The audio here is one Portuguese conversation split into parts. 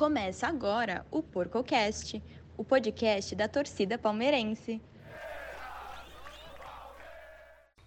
Começa agora o PorcoCast, o podcast da torcida palmeirense.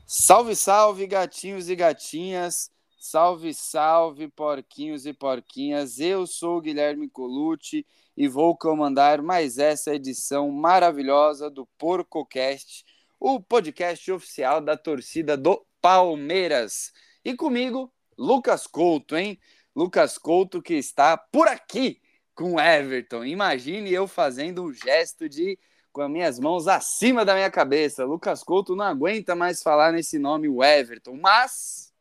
Salve, salve, gatinhos e gatinhas. Salve, salve, porquinhos e porquinhas. Eu sou o Guilherme Colucci e vou comandar mais essa edição maravilhosa do PorcoCast, o podcast oficial da torcida do Palmeiras. E comigo, Lucas Couto, hein? Lucas Couto que está por aqui com Everton. Imagine eu fazendo um gesto de com as minhas mãos acima da minha cabeça. Lucas Couto não aguenta mais falar nesse nome, o Everton. Mas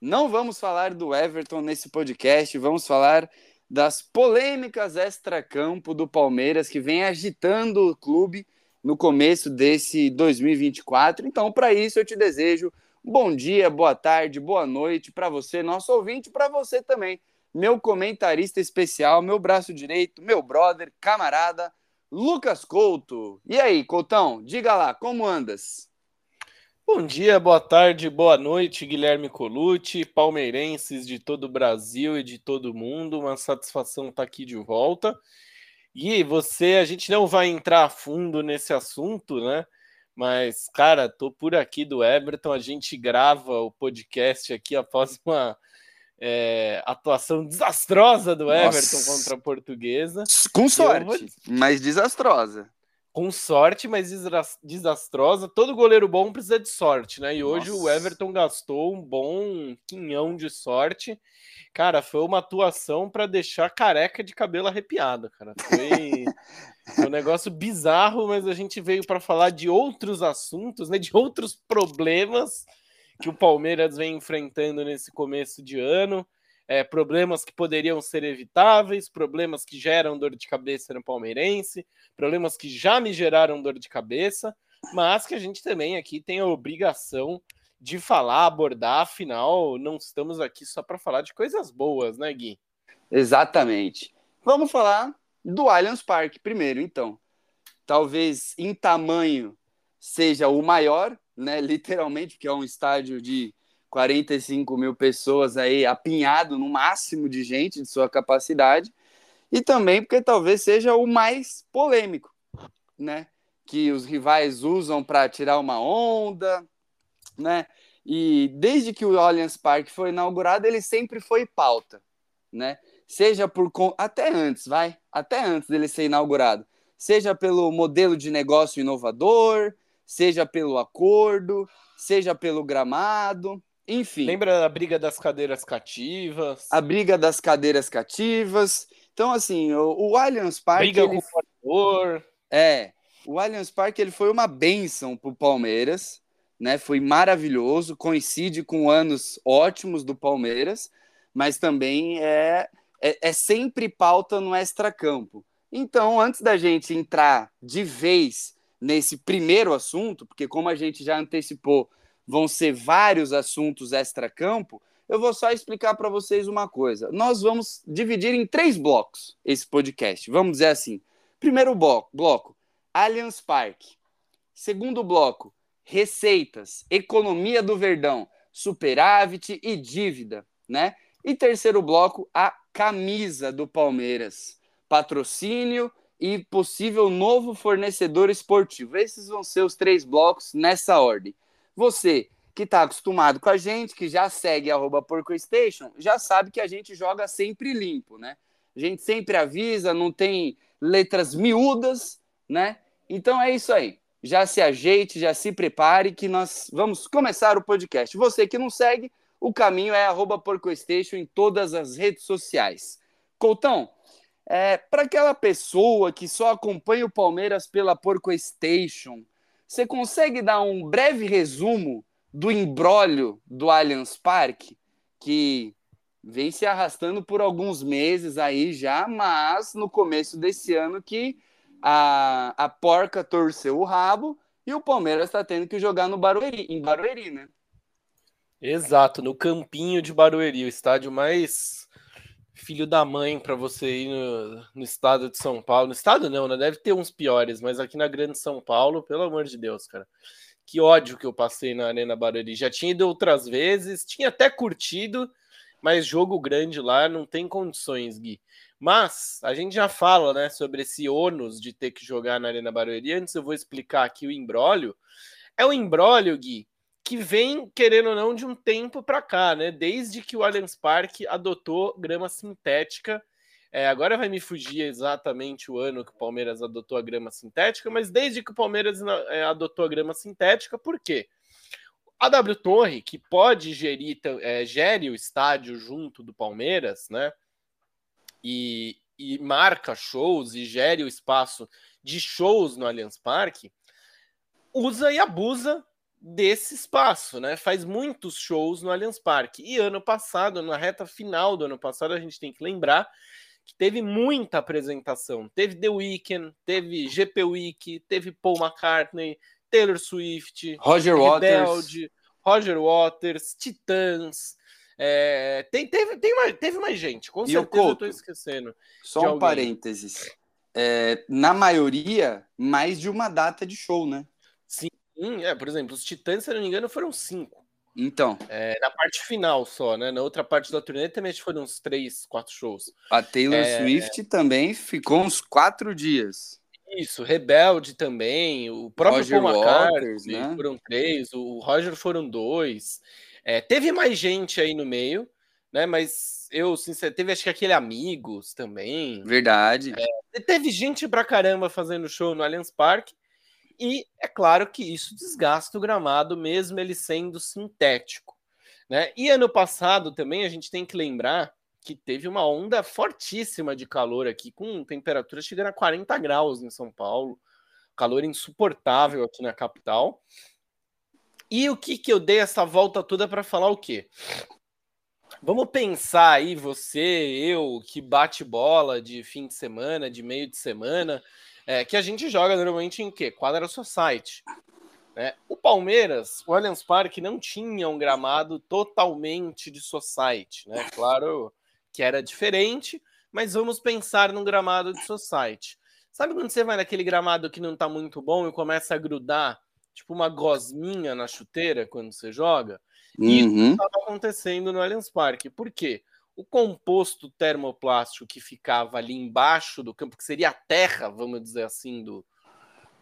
não vamos falar do Everton nesse podcast, vamos falar das polêmicas extra-campo do Palmeiras que vem agitando o clube no começo desse 2024. Então, para isso, eu te desejo Bom dia, boa tarde, boa noite para você, nosso ouvinte, para você também, meu comentarista especial, meu braço direito, meu brother, camarada, Lucas Couto. E aí, Coutão, diga lá, como andas? Bom dia, boa tarde, boa noite, Guilherme Colucci, palmeirenses de todo o Brasil e de todo o mundo. Uma satisfação estar aqui de volta. E você, a gente não vai entrar a fundo nesse assunto, né? Mas, cara, tô por aqui do Everton. A gente grava o podcast aqui após uma é, atuação desastrosa do Everton Nossa. contra a Portuguesa. Com sorte, vou... mas desastrosa. Com sorte, mas desastrosa. Todo goleiro bom precisa de sorte, né? E hoje Nossa. o Everton gastou um bom quinhão de sorte. Cara, foi uma atuação para deixar careca de cabelo arrepiado, cara. Foi um negócio bizarro, mas a gente veio para falar de outros assuntos, né? De outros problemas que o Palmeiras vem enfrentando nesse começo de ano. É, problemas que poderiam ser evitáveis, problemas que geram dor de cabeça no palmeirense, problemas que já me geraram dor de cabeça, mas que a gente também aqui tem a obrigação de falar, abordar, afinal, não estamos aqui só para falar de coisas boas, né, Gui? Exatamente. Vamos falar do Allianz Parque primeiro, então. Talvez em tamanho seja o maior, né? Literalmente, porque é um estádio de 45 mil pessoas aí, apinhado no máximo de gente de sua capacidade, e também porque talvez seja o mais polêmico, né? Que os rivais usam para tirar uma onda, né? E desde que o Allianz Parque foi inaugurado, ele sempre foi pauta, né? seja por até antes, vai, até antes dele ser inaugurado, seja pelo modelo de negócio inovador, seja pelo acordo, seja pelo gramado, enfim. Lembra a briga das cadeiras cativas? A briga das cadeiras cativas. Então, assim, o, o Allianz Parque. Briga ele... com o É. O Allianz Parque ele foi uma benção para o Palmeiras, né? Foi maravilhoso, coincide com anos ótimos do Palmeiras, mas também é é, é sempre pauta no extracampo. Então, antes da gente entrar de vez nesse primeiro assunto, porque como a gente já antecipou, vão ser vários assuntos extracampo, eu vou só explicar para vocês uma coisa. Nós vamos dividir em três blocos esse podcast. Vamos dizer assim. Primeiro bloco, bloco Allianz Parque. Segundo bloco, receitas, economia do Verdão, superávit e dívida, né? E terceiro bloco, a camisa do Palmeiras, patrocínio e possível novo fornecedor esportivo. Esses vão ser os três blocos nessa ordem. Você que está acostumado com a gente, que já segue arroba PorcoStation, já sabe que a gente joga sempre limpo, né? A gente sempre avisa, não tem letras miúdas, né? Então é isso aí. Já se ajeite, já se prepare que nós vamos começar o podcast. Você que não segue, o caminho é arroba PorcoStation em todas as redes sociais. Coutão, é, para aquela pessoa que só acompanha o Palmeiras pela PorcoStation, você consegue dar um breve resumo do embrólio do Allianz Parque, que vem se arrastando por alguns meses aí já, mas no começo desse ano que a, a porca torceu o rabo e o Palmeiras está tendo que jogar no Barueri, em Barueri, né? Exato, no campinho de Barueri, o estádio mais filho da mãe para você ir no, no, estado de São Paulo. No estado não, né? Deve ter uns piores, mas aqui na Grande São Paulo, pelo amor de Deus, cara. Que ódio que eu passei na Arena Barueri. Já tinha ido outras vezes, tinha até curtido, mas jogo grande lá não tem condições, Gui. Mas a gente já fala, né, sobre esse ônus de ter que jogar na Arena Barueri. Antes eu vou explicar aqui o embrólio. É o embrólio, Gui, que vem, querendo ou não, de um tempo para cá, né? Desde que o Allianz Parque adotou grama sintética. É, agora vai me fugir exatamente o ano que o Palmeiras adotou a grama sintética, mas desde que o Palmeiras é, adotou a grama sintética, por quê? A W Torre, que pode gerir, é, gere o estádio junto do Palmeiras, né? e, e marca shows e gere o espaço de shows no Allianz Parque, usa e abusa desse espaço, né? Faz muitos shows no Allianz Parque. E ano passado, na reta final do ano passado, a gente tem que lembrar que teve muita apresentação. Teve The Weeknd, teve GP Week, teve Paul McCartney, Taylor Swift, Roger Rebelde, Waters, Roger Waters, Titãs, é, tem, teve, tem mais, teve mais gente, com e certeza Couto, eu tô esquecendo. Só um alguém. parênteses. É, na maioria, mais de uma data de show, né? Sim, é, por exemplo, os Titãs, se não me engano, foram cinco. Então. É, na parte final só, né? Na outra parte da turnê também foram uns três, quatro shows. A Taylor é... Swift também ficou uns quatro dias. Isso, Rebelde também, o próprio Roger Paul McCartney né? foram três, o Roger foram dois. É, teve mais gente aí no meio, né? Mas eu, sinceramente, teve acho que aquele Amigos também. Verdade. É, teve gente pra caramba fazendo show no Allianz Parque. E é claro que isso desgasta o gramado, mesmo ele sendo sintético. Né? E ano passado também a gente tem que lembrar que teve uma onda fortíssima de calor aqui, com temperatura chegando a 40 graus em São Paulo, calor insuportável aqui na capital. E o que que eu dei essa volta toda para falar o quê? Vamos pensar aí, você, eu, que bate bola de fim de semana, de meio de semana, é, que a gente joga normalmente em quê? Quadra Society. Né? O Palmeiras, o Allianz Parque não tinha um gramado totalmente de Society, né? Claro que era diferente, mas vamos pensar num gramado de Society. Sabe quando você vai naquele gramado que não tá muito bom e começa a grudar tipo uma gosminha na chuteira quando você joga. E uhum. isso estava acontecendo no Allianz Parque. Por quê? O composto termoplástico que ficava ali embaixo do campo, que seria a terra, vamos dizer assim, do,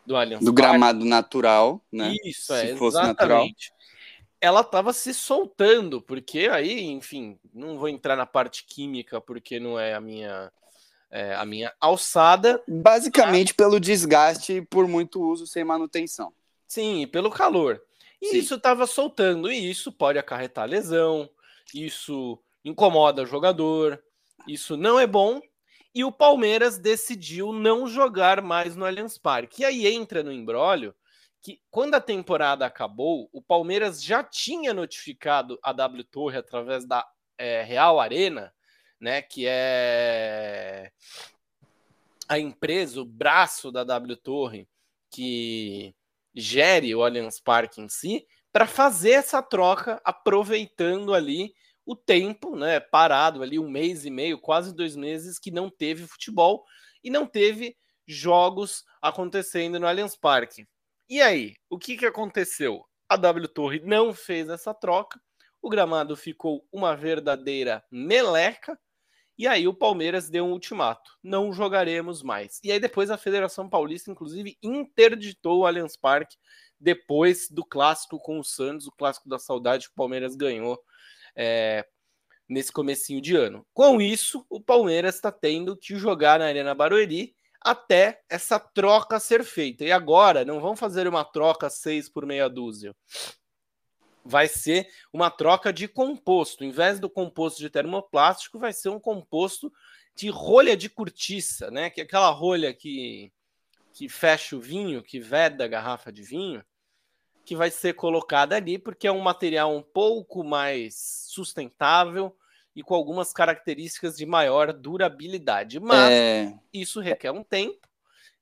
do Allianz Do Parque, gramado natural, né? Isso, é, Se fosse natural. Ela estava se soltando, porque aí, enfim, não vou entrar na parte química, porque não é a minha é, a minha alçada. Basicamente pelo desgaste por muito uso sem manutenção. Sim, pelo calor. E Sim. isso estava soltando, e isso pode acarretar lesão, isso incomoda o jogador, isso não é bom. E o Palmeiras decidiu não jogar mais no Allianz Parque. E aí entra no embrólio que quando a temporada acabou, o Palmeiras já tinha notificado a W Torre através da é, Real Arena, né, que é a empresa, o braço da W Torre, que gere o Allianz Parque em si, para fazer essa troca, aproveitando ali o tempo, né, parado ali um mês e meio, quase dois meses, que não teve futebol e não teve jogos acontecendo no Allianz Parque. E aí, o que, que aconteceu? A W Torre não fez essa troca, o gramado ficou uma verdadeira meleca, e aí o Palmeiras deu um ultimato: não jogaremos mais. E aí depois a Federação Paulista, inclusive, interditou o Allianz Parque depois do clássico com o Santos, o clássico da saudade que o Palmeiras ganhou é, nesse comecinho de ano. Com isso, o Palmeiras está tendo que jogar na Arena Barueri até essa troca ser feita. E agora, não vão fazer uma troca seis por meia dúzia vai ser uma troca de composto. Em vez do composto de termoplástico, vai ser um composto de rolha de cortiça, né? Que é aquela rolha que, que fecha o vinho, que veda a garrafa de vinho, que vai ser colocada ali, porque é um material um pouco mais sustentável e com algumas características de maior durabilidade. Mas é... isso requer um tempo.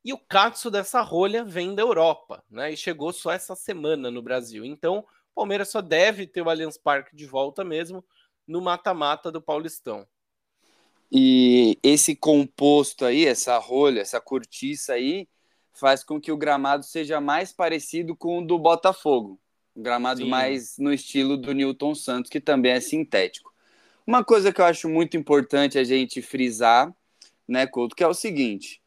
E o katsu dessa rolha vem da Europa, né? E chegou só essa semana no Brasil. Então, Palmeiras só deve ter o Allianz Parque de volta mesmo no mata-mata do Paulistão. E esse composto aí, essa rolha, essa cortiça aí, faz com que o gramado seja mais parecido com o do Botafogo. Um gramado Sim. mais no estilo do Newton Santos, que também é sintético. Uma coisa que eu acho muito importante a gente frisar, né, Couto, que é o seguinte: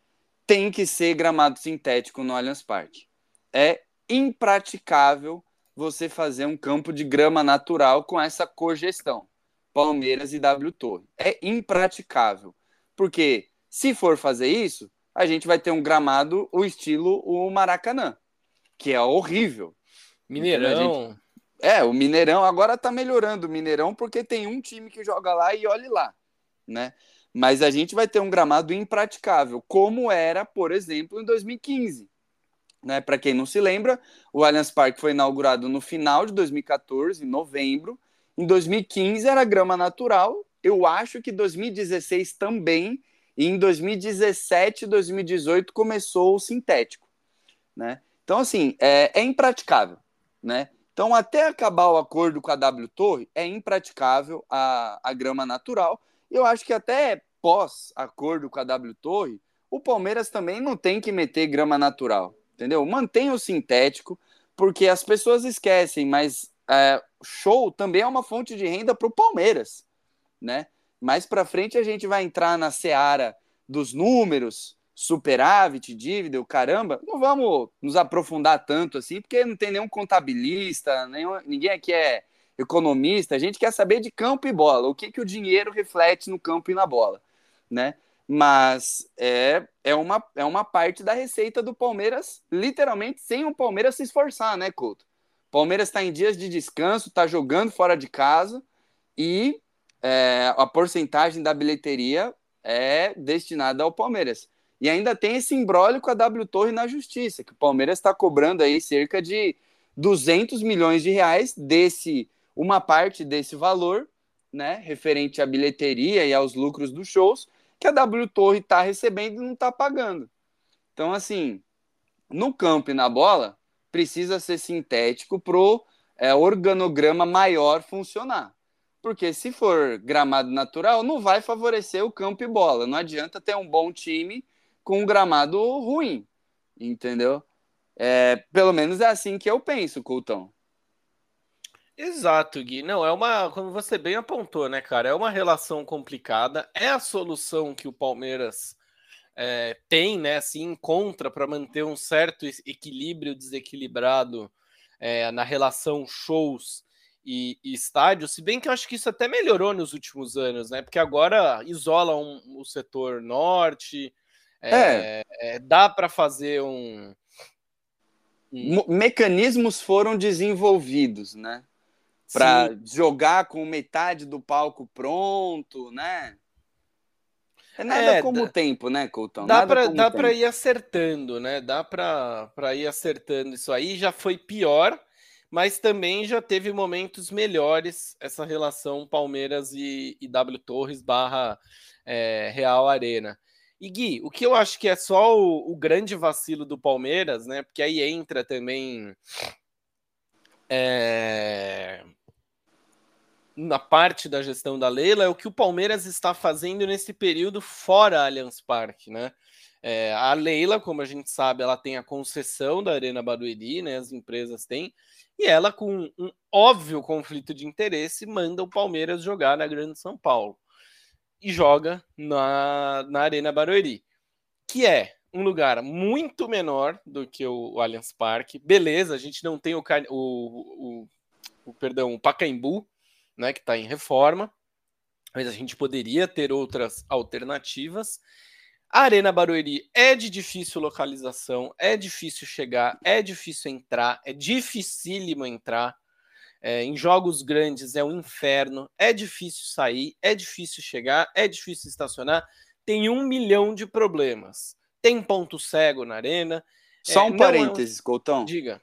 tem que ser gramado sintético no Allianz Parque. É impraticável você fazer um campo de grama natural com essa cogestão. Palmeiras e W Torre. É impraticável. Porque se for fazer isso, a gente vai ter um gramado o estilo o Maracanã, que é horrível. Mineirão. Gente... É, o Mineirão agora tá melhorando o Mineirão porque tem um time que joga lá e olhe lá, né? Mas a gente vai ter um gramado impraticável, como era, por exemplo, em 2015. Né? Para quem não se lembra, o Allianz Parque foi inaugurado no final de 2014, em novembro. Em 2015 era grama natural. Eu acho que 2016 também. E em 2017, 2018 começou o sintético, né? Então assim é, é impraticável, né? Então até acabar o acordo com a W Torre é impraticável a, a grama natural. Eu acho que até pós acordo com a W Torre, o Palmeiras também não tem que meter grama natural, entendeu? Mantém o sintético, porque as pessoas esquecem, mas é, show também é uma fonte de renda para o Palmeiras, né? Mais para frente a gente vai entrar na seara dos números, superávit, dívida, o caramba. Não vamos nos aprofundar tanto assim, porque não tem nenhum contabilista, nenhum, ninguém aqui é economista. A gente quer saber de campo e bola, o que, que o dinheiro reflete no campo e na bola, né? Mas é, é, uma, é uma parte da receita do Palmeiras, literalmente sem o Palmeiras se esforçar, né, Couto? Palmeiras está em dias de descanso, está jogando fora de casa e é, a porcentagem da bilheteria é destinada ao Palmeiras. E ainda tem esse embrólio com a W Torre na justiça, que o Palmeiras está cobrando aí cerca de 200 milhões de reais desse, uma parte desse valor, né, referente à bilheteria e aos lucros dos shows, que a W Torre está recebendo e não está pagando. Então, assim, no campo e na bola, precisa ser sintético pro é, organograma maior funcionar. Porque se for gramado natural, não vai favorecer o campo e bola. Não adianta ter um bom time com um gramado ruim, entendeu? É, pelo menos é assim que eu penso, Coutão. Exato, Gui. Não, é uma, como você bem apontou, né, cara? É uma relação complicada. É a solução que o Palmeiras é, tem, né, assim, encontra para manter um certo equilíbrio desequilibrado é, na relação shows e, e estádio, se bem que eu acho que isso até melhorou nos últimos anos, né? Porque agora isola um, o setor norte, é, é. dá para fazer um, um, Mecanismos foram desenvolvidos, né? Para jogar com metade do palco pronto, né? É nada é, como o tempo, né, Coutão? Dá para dá para ir acertando, né? Dá para ir acertando isso aí. Já foi pior, mas também já teve momentos melhores essa relação Palmeiras e, e W Torres barra é, Real Arena. E Gui, o que eu acho que é só o, o grande vacilo do Palmeiras, né? Porque aí entra também é, na parte da gestão da Leila é o que o Palmeiras está fazendo nesse período fora Allianz Parque, né? É, a Leila, como a gente sabe, ela tem a concessão da Arena Barueri, né? As empresas têm, e ela, com um óbvio conflito de interesse, manda o Palmeiras jogar na Grande São Paulo e joga na, na Arena Barueri, que é um lugar muito menor do que o, o Allianz Parque. Beleza, a gente não tem o, o, o, perdão, o Pacaembu, né, que está em reforma, mas a gente poderia ter outras alternativas. A Arena Barueri é de difícil localização, é difícil chegar, é difícil entrar, é dificílimo entrar. É, em jogos grandes é um inferno, é difícil sair, é difícil chegar, é difícil estacionar. Tem um milhão de problemas. Tem ponto cego na arena. Só um é, parênteses, é um... Coutão. Diga.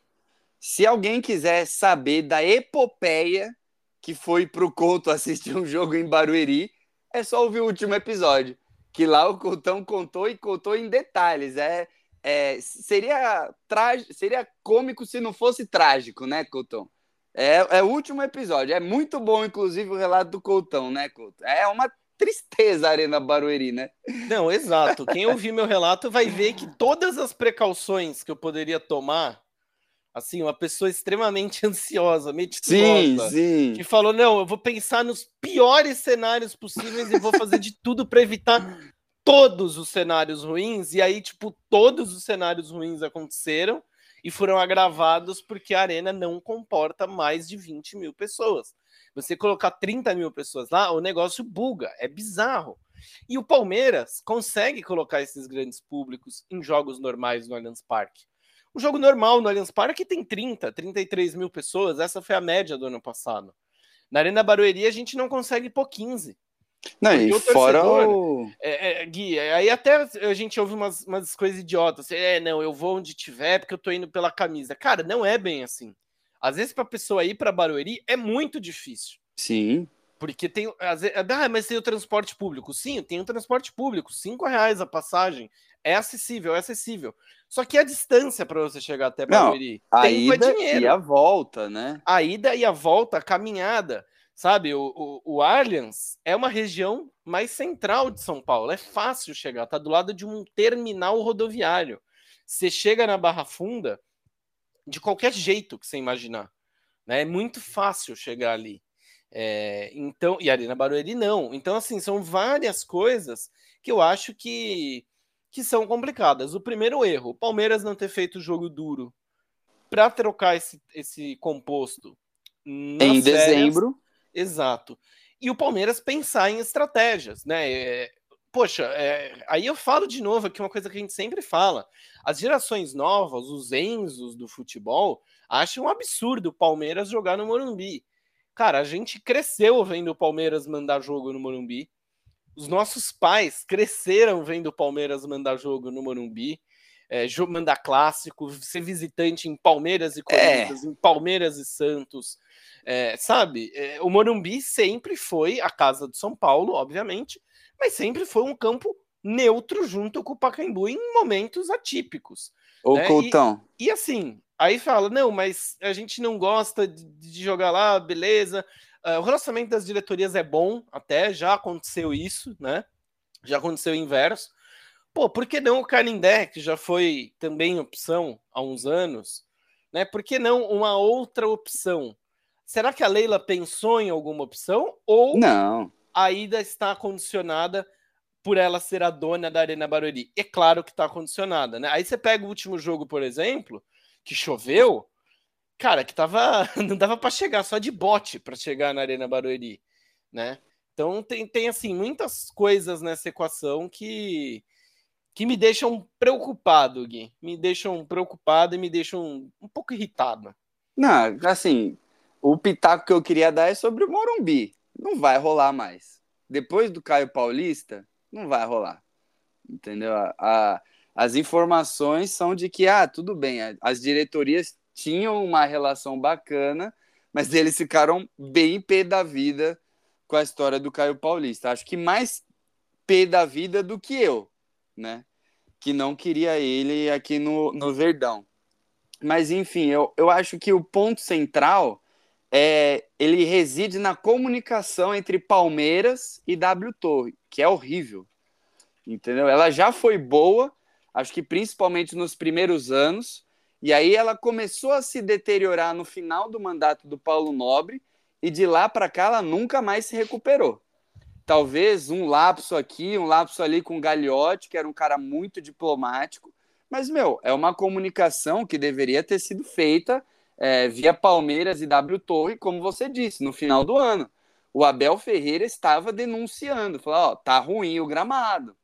Se alguém quiser saber da epopeia que foi pro Couto assistir um jogo em Barueri, é só ouvir o último episódio. Que lá o Coutão contou e contou em detalhes. É, é, seria, tra... seria cômico se não fosse trágico, né, Coutão? É, é o último episódio. É muito bom, inclusive, o relato do Coutão, né, Couto? É uma tristeza a Arena Barueri, né? Não, exato. Quem ouvir meu relato vai ver que todas as precauções que eu poderia tomar Assim, uma pessoa extremamente ansiosa, meticulosa, sim, sim. que falou: não, eu vou pensar nos piores cenários possíveis e vou fazer de tudo para evitar todos os cenários ruins. E aí, tipo, todos os cenários ruins aconteceram e foram agravados porque a arena não comporta mais de 20 mil pessoas. Você colocar 30 mil pessoas lá, o negócio buga, é bizarro. E o Palmeiras consegue colocar esses grandes públicos em jogos normais no Allianz Parque. O jogo normal no Allianz Parque tem 30, 33 mil pessoas, essa foi a média do ano passado. Na Arena Barueri a gente não consegue pôr 15. Não, e o fora o... É, é, Gui, aí até a gente ouve umas, umas coisas idiotas. É, não, eu vou onde tiver porque eu tô indo pela camisa. Cara, não é bem assim. Às vezes, pra pessoa ir pra Barueri é muito difícil. Sim. Porque tem. Ah, mas tem o transporte público. Sim, tem o transporte público. Cinco reais a passagem. É acessível, é acessível. Só que a distância para você chegar até Barueri. Não, a ida é e a volta, né? A ida e a volta, a caminhada. Sabe, o, o, o Allianz é uma região mais central de São Paulo. É fácil chegar, tá do lado de um terminal rodoviário. Você chega na Barra Funda de qualquer jeito que você imaginar. Né? É muito fácil chegar ali. É, então, e Arena Barueri não. Então, assim, são várias coisas que eu acho que, que são complicadas. O primeiro erro, o Palmeiras não ter feito jogo duro para trocar esse, esse composto em dezembro. Exato. E o Palmeiras pensar em estratégias, né? É, poxa, é, aí eu falo de novo aqui uma coisa que a gente sempre fala. As gerações novas, os Enzos do futebol, acham um absurdo o Palmeiras jogar no Morumbi. Cara, a gente cresceu vendo o Palmeiras mandar jogo no Morumbi. Os nossos pais cresceram vendo o Palmeiras mandar jogo no Morumbi. É, mandar clássico, ser visitante em Palmeiras e Corinthians, é. em Palmeiras e Santos. É, sabe, é, o Morumbi sempre foi a casa de São Paulo, obviamente, mas sempre foi um campo neutro junto com o Pacaembu em momentos atípicos. Ou né? Coutão. E, e, assim, aí fala, não, mas a gente não gosta de, de jogar lá, beleza. Uh, o relacionamento das diretorias é bom, até já aconteceu isso, né? Já aconteceu o inverso. Pô, por que não o Canindé, que já foi também opção há uns anos, né? Por que não uma outra opção? Será que a Leila pensou em alguma opção? Ou não. a ida está condicionada por ela ser a dona da Arena Barueri? É claro que está condicionada, né? Aí você pega o último jogo, por exemplo, que choveu, cara, que tava. Não dava para chegar, só de bote para chegar na Arena Barueri, né? Então tem, tem assim muitas coisas nessa equação que que me deixam preocupado, Gui. Me deixam preocupado e me deixam um pouco irritado. Não, assim, o pitaco que eu queria dar é sobre o Morumbi. Não vai rolar mais. Depois do Caio Paulista, não vai rolar. Entendeu? A, a, as informações são de que, ah, tudo bem, as diretorias tinham uma relação bacana, mas eles ficaram bem pé da vida com a história do Caio Paulista. Acho que mais pé da vida do que eu, né? Que não queria ele aqui no, no Verdão. Mas, enfim, eu, eu acho que o ponto central é, ele reside na comunicação entre Palmeiras e W Torre, que é horrível. Entendeu? Ela já foi boa, acho que principalmente nos primeiros anos, e aí ela começou a se deteriorar no final do mandato do Paulo Nobre, e de lá para cá ela nunca mais se recuperou. Talvez um lapso aqui, um lapso ali com o Gagliotti, que era um cara muito diplomático, mas, meu, é uma comunicação que deveria ter sido feita é, via Palmeiras e W Torre, como você disse, no final do ano. O Abel Ferreira estava denunciando, falou, ó, tá ruim o gramado.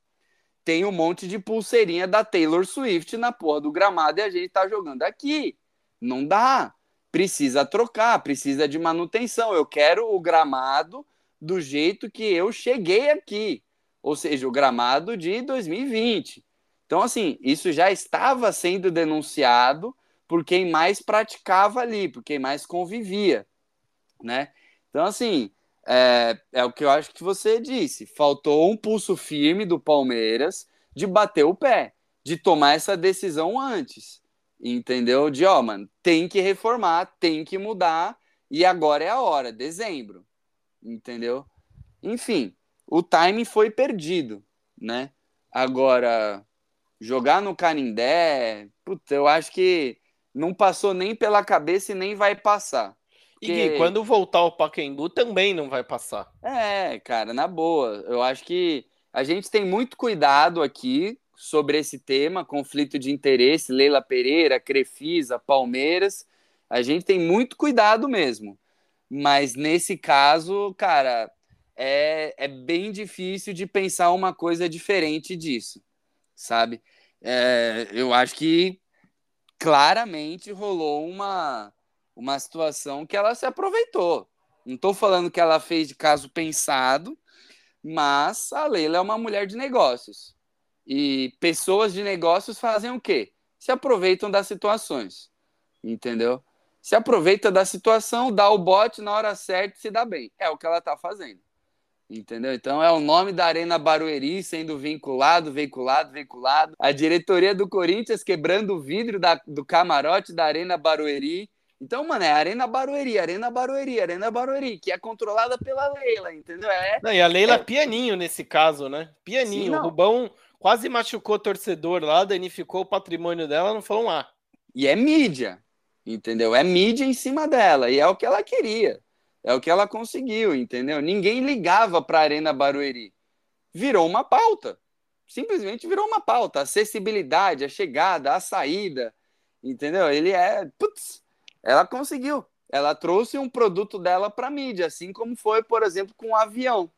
Tem um monte de pulseirinha da Taylor Swift na porra do gramado e a gente tá jogando aqui. Não dá. Precisa trocar, precisa de manutenção. Eu quero o gramado do jeito que eu cheguei aqui. Ou seja, o gramado de 2020. Então, assim, isso já estava sendo denunciado por quem mais praticava ali, por quem mais convivia, né? Então, assim, é, é, o que eu acho que você disse. Faltou um pulso firme do Palmeiras de bater o pé, de tomar essa decisão antes. Entendeu? De, ó, mano, tem que reformar, tem que mudar, e agora é a hora, dezembro. Entendeu? Enfim, o time foi perdido, né? Agora, jogar no Canindé, puta, eu acho que não passou nem pela cabeça e nem vai passar. E Gui, quando voltar o Pacaembu também não vai passar. É, cara, na boa. Eu acho que a gente tem muito cuidado aqui sobre esse tema, conflito de interesse, Leila Pereira, Crefisa, Palmeiras. A gente tem muito cuidado mesmo. Mas nesse caso, cara, é, é bem difícil de pensar uma coisa diferente disso, sabe? É, eu acho que claramente rolou uma, uma situação que ela se aproveitou. Não estou falando que ela fez de caso pensado, mas a Leila é uma mulher de negócios. E pessoas de negócios fazem o quê? Se aproveitam das situações. Entendeu? Se aproveita da situação, dá o bote na hora certa e se dá bem. É o que ela está fazendo. Entendeu? Então é o nome da Arena Barueri sendo vinculado, veiculado, veiculado. A diretoria do Corinthians quebrando o vidro da, do camarote da Arena Barueri. Então, mano, é Arena Barueri, Arena Barueri, Arena Barueri, que é controlada pela Leila, entendeu? É, Não, e a Leila é... pianinho nesse caso, né? Pianinho. Sim, o Rubão quase machucou o torcedor lá, danificou o patrimônio dela, não falou lá. E é mídia, entendeu? É mídia em cima dela, e é o que ela queria. É o que ela conseguiu, entendeu? Ninguém ligava para a Arena Barueri. Virou uma pauta. Simplesmente virou uma pauta. A acessibilidade, a chegada, a saída, entendeu? Ele é. Putz, ela conseguiu. Ela trouxe um produto dela para mídia, assim como foi, por exemplo, com o avião.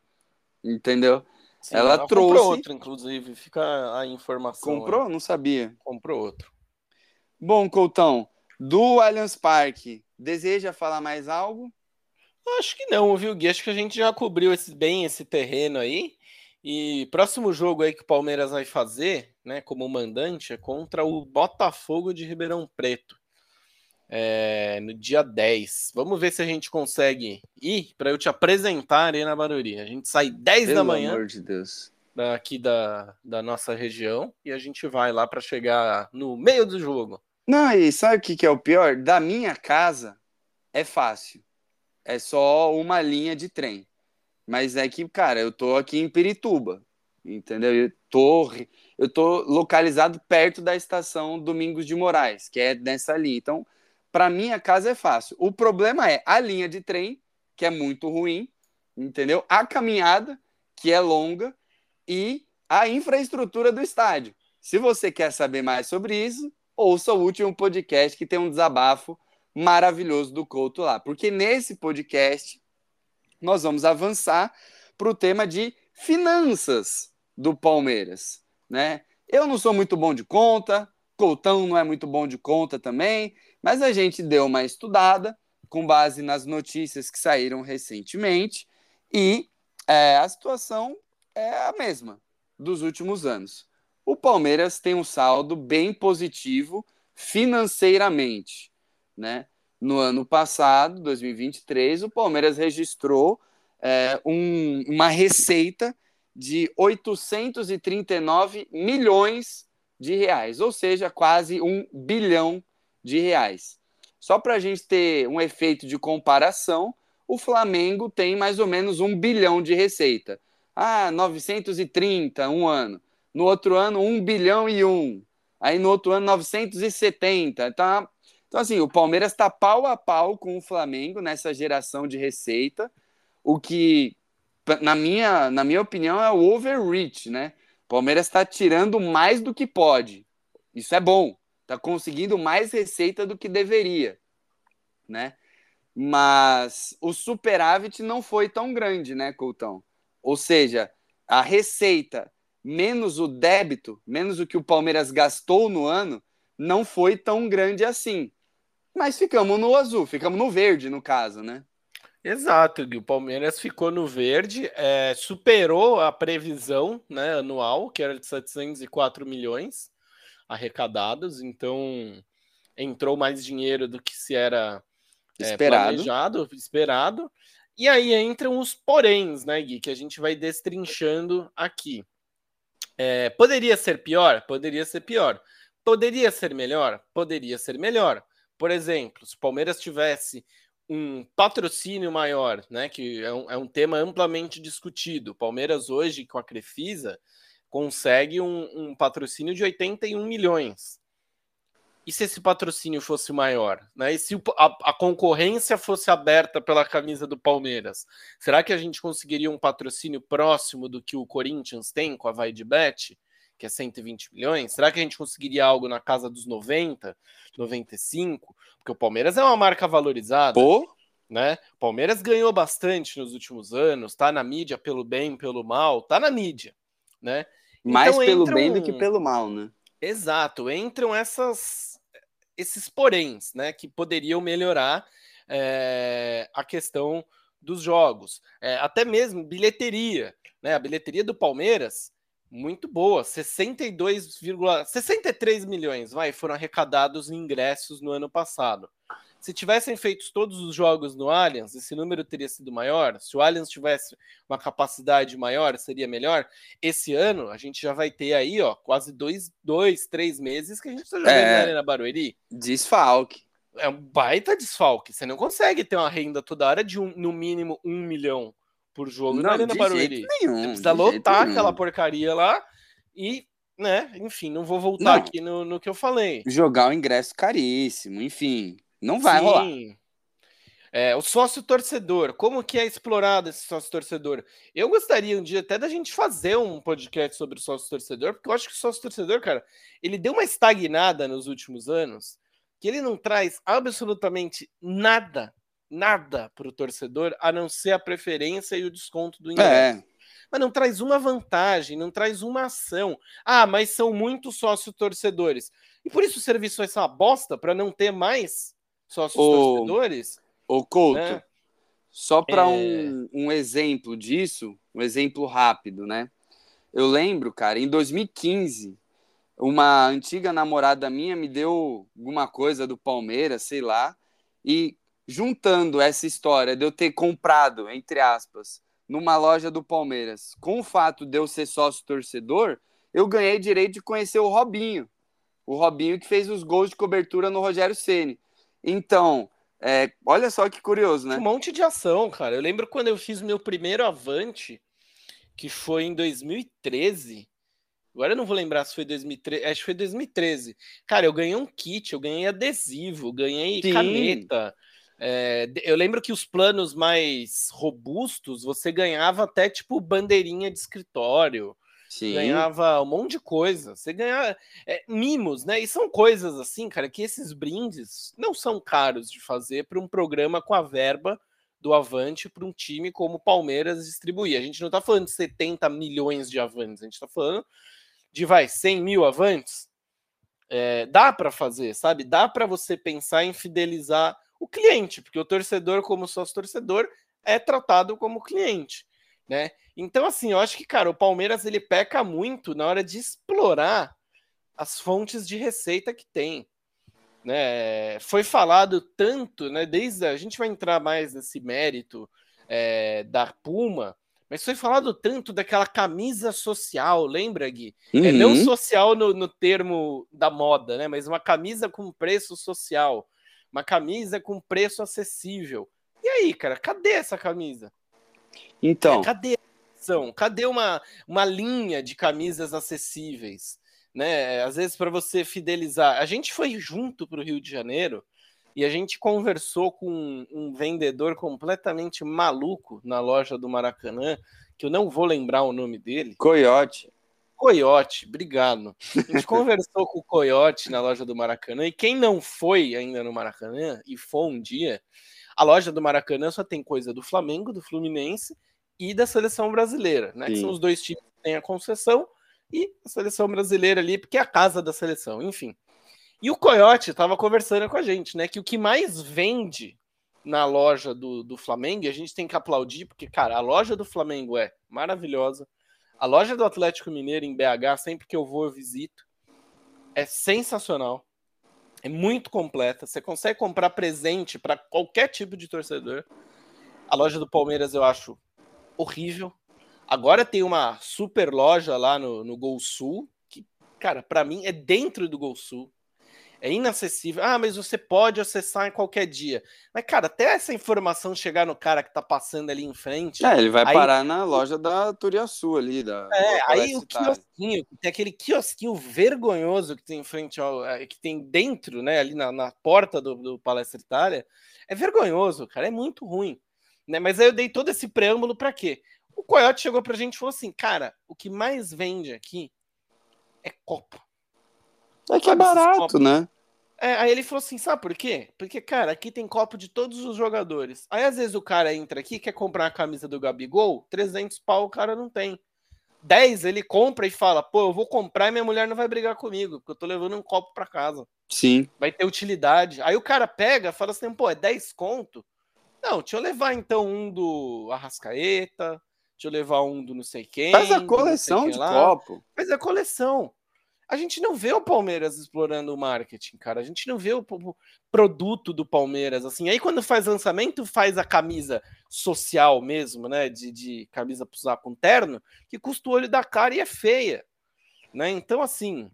Entendeu? Sim, ela, ela trouxe. Comprou outro, inclusive, fica a informação. Comprou? Aí. Não sabia. Comprou outro. Bom, Coutão, do Allianz Parque, deseja falar mais algo? Acho que não, viu, Gui? Acho que a gente já cobriu esse, bem esse terreno aí. E próximo jogo aí que o Palmeiras vai fazer, né, como mandante, é contra o Botafogo de Ribeirão Preto. É, no dia 10. Vamos ver se a gente consegue ir para eu te apresentar aí na Barueri. A gente sai 10 Pelo da manhã. Pelo amor de Deus. Aqui da, da nossa região e a gente vai lá para chegar no meio do jogo. Não, e sabe o que, que é o pior? Da minha casa é fácil é só uma linha de trem. Mas é que, cara, eu tô aqui em Pirituba, entendeu? Eu tô, eu tô localizado perto da estação Domingos de Moraes, que é nessa linha. Então, para mim, a casa é fácil. O problema é a linha de trem, que é muito ruim, entendeu? A caminhada, que é longa, e a infraestrutura do estádio. Se você quer saber mais sobre isso, ouça o último podcast que tem um desabafo maravilhoso do Couto lá. Porque nesse podcast nós vamos avançar para o tema de finanças do Palmeiras, né? Eu não sou muito bom de conta, Coutão não é muito bom de conta também, mas a gente deu uma estudada com base nas notícias que saíram recentemente e é, a situação é a mesma dos últimos anos. O Palmeiras tem um saldo bem positivo financeiramente né? No ano passado, 2023, o Palmeiras registrou é, um, uma receita de 839 milhões de reais, ou seja, quase um bilhão de reais. Só para a gente ter um efeito de comparação, o Flamengo tem mais ou menos um bilhão de receita. Ah, 930, um ano. No outro ano, um bilhão e um. Aí no outro ano, 970. Tá então, assim, o Palmeiras está pau a pau com o Flamengo nessa geração de receita, o que, na minha, na minha opinião, é o overreach, né? O Palmeiras está tirando mais do que pode. Isso é bom. Está conseguindo mais receita do que deveria, né? Mas o superávit não foi tão grande, né, Coutão? Ou seja, a receita menos o débito, menos o que o Palmeiras gastou no ano, não foi tão grande assim. Mas ficamos no azul, ficamos no verde, no caso, né? Exato, o Palmeiras ficou no verde, é, superou a previsão né, anual, que era de 704 milhões arrecadados, então entrou mais dinheiro do que se era é, esperado. planejado, esperado. E aí entram os poréns, né, Gui, que a gente vai destrinchando aqui. É, poderia ser pior? Poderia ser pior. Poderia ser melhor? Poderia ser melhor. Por exemplo, se o Palmeiras tivesse um patrocínio maior, né, que é um, é um tema amplamente discutido. O Palmeiras hoje, com a Crefisa, consegue um, um patrocínio de 81 milhões. e se esse patrocínio fosse maior? Né? E se a, a, concorrência fosse aberta pela camisa do Palmeiras? Será que a gente conseguiria um patrocínio próximo do que o Corinthians tem com a Vai de Bet, que é 120 milhões? Será que a gente conseguiria algo na casa dos 90, 95? Porque o Palmeiras é uma marca valorizada. Pô? Né? O Palmeiras ganhou bastante nos últimos anos, tá na mídia pelo bem, pelo mal, tá na mídia, né? Mais então, pelo bem um... do que pelo mal, né? Exato, entram essas esses poréns, né, que poderiam melhorar é, a questão dos jogos, é, até mesmo bilheteria, né, a bilheteria do Palmeiras muito boa, 62,63 milhões, vai, foram arrecadados em ingressos no ano passado. Se tivessem feito todos os jogos no Allianz, esse número teria sido maior. Se o Allianz tivesse uma capacidade maior, seria melhor. Esse ano, a gente já vai ter aí, ó, quase dois, dois três meses que a gente está jogando é, na Arena Barueri. Desfalque. É um baita desfalque. Você não consegue ter uma renda toda hora de um, no mínimo um milhão por jogo não, na Arena Barueri. Nenhum, Você precisa lotar aquela porcaria lá e né? Enfim, não vou voltar não. aqui no, no que eu falei. Jogar o ingresso caríssimo, enfim. Não vai Sim. rolar. É, o sócio torcedor, como que é explorado esse sócio torcedor? Eu gostaria um dia até da gente fazer um podcast sobre o sócio torcedor, porque eu acho que o sócio torcedor, cara, ele deu uma estagnada nos últimos anos, que ele não traz absolutamente nada, nada para o torcedor, a não ser a preferência e o desconto do ingresso. É. Mas não traz uma vantagem, não traz uma ação. Ah, mas são muitos sócios torcedores. E por isso o serviço ser uma bosta para não ter mais sócios o, torcedores. Ô, Couto, né? só para é... um, um exemplo disso, um exemplo rápido, né? Eu lembro, cara, em 2015, uma antiga namorada minha me deu alguma coisa do Palmeiras, sei lá, e juntando essa história de eu ter comprado, entre aspas, numa loja do Palmeiras, com o fato de eu ser sócio torcedor, eu ganhei direito de conhecer o Robinho. O Robinho que fez os gols de cobertura no Rogério Ceni. Então, é, olha só que curioso, né? Um monte de ação, cara. Eu lembro quando eu fiz meu primeiro Avante, que foi em 2013. Agora eu não vou lembrar se foi 2013. Acho que foi 2013. Cara, eu ganhei um kit, eu ganhei adesivo, ganhei Sim. caneta. É, eu lembro que os planos mais robustos você ganhava até tipo bandeirinha de escritório. Sim. ganhava um monte de coisa. Você ganhava é, mimos, né? E são coisas assim, cara, que esses brindes não são caros de fazer para um programa com a verba do Avante para um time como o Palmeiras distribuir. A gente não está falando de 70 milhões de Avantes, a gente está falando de, vai, 100 mil Avantes. É, dá para fazer, sabe? Dá para você pensar em fidelizar o cliente, porque o torcedor, como sócio torcedor, é tratado como cliente né? Então, assim, eu acho que, cara, o Palmeiras ele peca muito na hora de explorar as fontes de receita que tem. Né? Foi falado tanto, né? Desde a gente vai entrar mais nesse mérito é, da Puma, mas foi falado tanto daquela camisa social, lembra, Gui? Uhum. É, não social no, no termo da moda, né? Mas uma camisa com preço social, uma camisa com preço acessível. E aí, cara, cadê essa camisa? Então. É, cadê Cadê uma, uma linha de camisas acessíveis? Né? Às vezes, para você fidelizar. A gente foi junto para o Rio de Janeiro e a gente conversou com um, um vendedor completamente maluco na loja do Maracanã, que eu não vou lembrar o nome dele. Coyote. Coyote, obrigado. A gente conversou com o Coyote na loja do Maracanã, e quem não foi ainda no Maracanã e for um dia, a loja do Maracanã só tem coisa do Flamengo, do Fluminense e da seleção brasileira, né? Que são os dois times que têm a concessão e a seleção brasileira ali, porque é a casa da seleção, enfim. E o Coyote estava conversando com a gente, né? Que o que mais vende na loja do, do Flamengo, e a gente tem que aplaudir, porque, cara, a loja do Flamengo é maravilhosa. A loja do Atlético Mineiro em BH, sempre que eu vou, eu visito. É sensacional. É muito completa. Você consegue comprar presente para qualquer tipo de torcedor. A loja do Palmeiras eu acho horrível. Agora tem uma super loja lá no, no Gol Sul, que, cara, para mim é dentro do Gol Sul. é inacessível. Ah, mas você pode acessar em qualquer dia. Mas, cara, até essa informação chegar no cara que tá passando ali em frente. É, ele vai aí... parar na loja da Turiaçu ali. Da, é, da aí o quiosquinho, tem aquele quiosquinho vergonhoso que tem em frente ao. É, que tem dentro, né, ali na, na porta do, do Palestra Itália. É vergonhoso, cara, é muito ruim. Né? Mas aí eu dei todo esse preâmbulo para quê? O Coyote chegou pra gente e falou assim: cara, o que mais vende aqui é copo. É que é barato, né? É, aí ele falou assim: sabe por quê? Porque, cara, aqui tem copo de todos os jogadores. Aí às vezes o cara entra aqui, quer comprar a camisa do Gabigol, 300 pau o cara não tem. 10 ele compra e fala: pô, eu vou comprar e minha mulher não vai brigar comigo, porque eu tô levando um copo para casa. Sim. Vai ter utilidade. Aí o cara pega, fala assim: pô, é 10 conto? Não, deixa eu levar então um do Arrascaeta, deixa eu levar um do não sei quem. Faz a coleção de lá. copo. Faz a coleção a gente não vê o Palmeiras explorando o marketing, cara. A gente não vê o, produto do Palmeiras, assim. Aí quando faz lançamento, faz a camisa social mesmo, né? De, de camisa para usar com terno, que custa o olho da cara e é feia, né? Então, assim,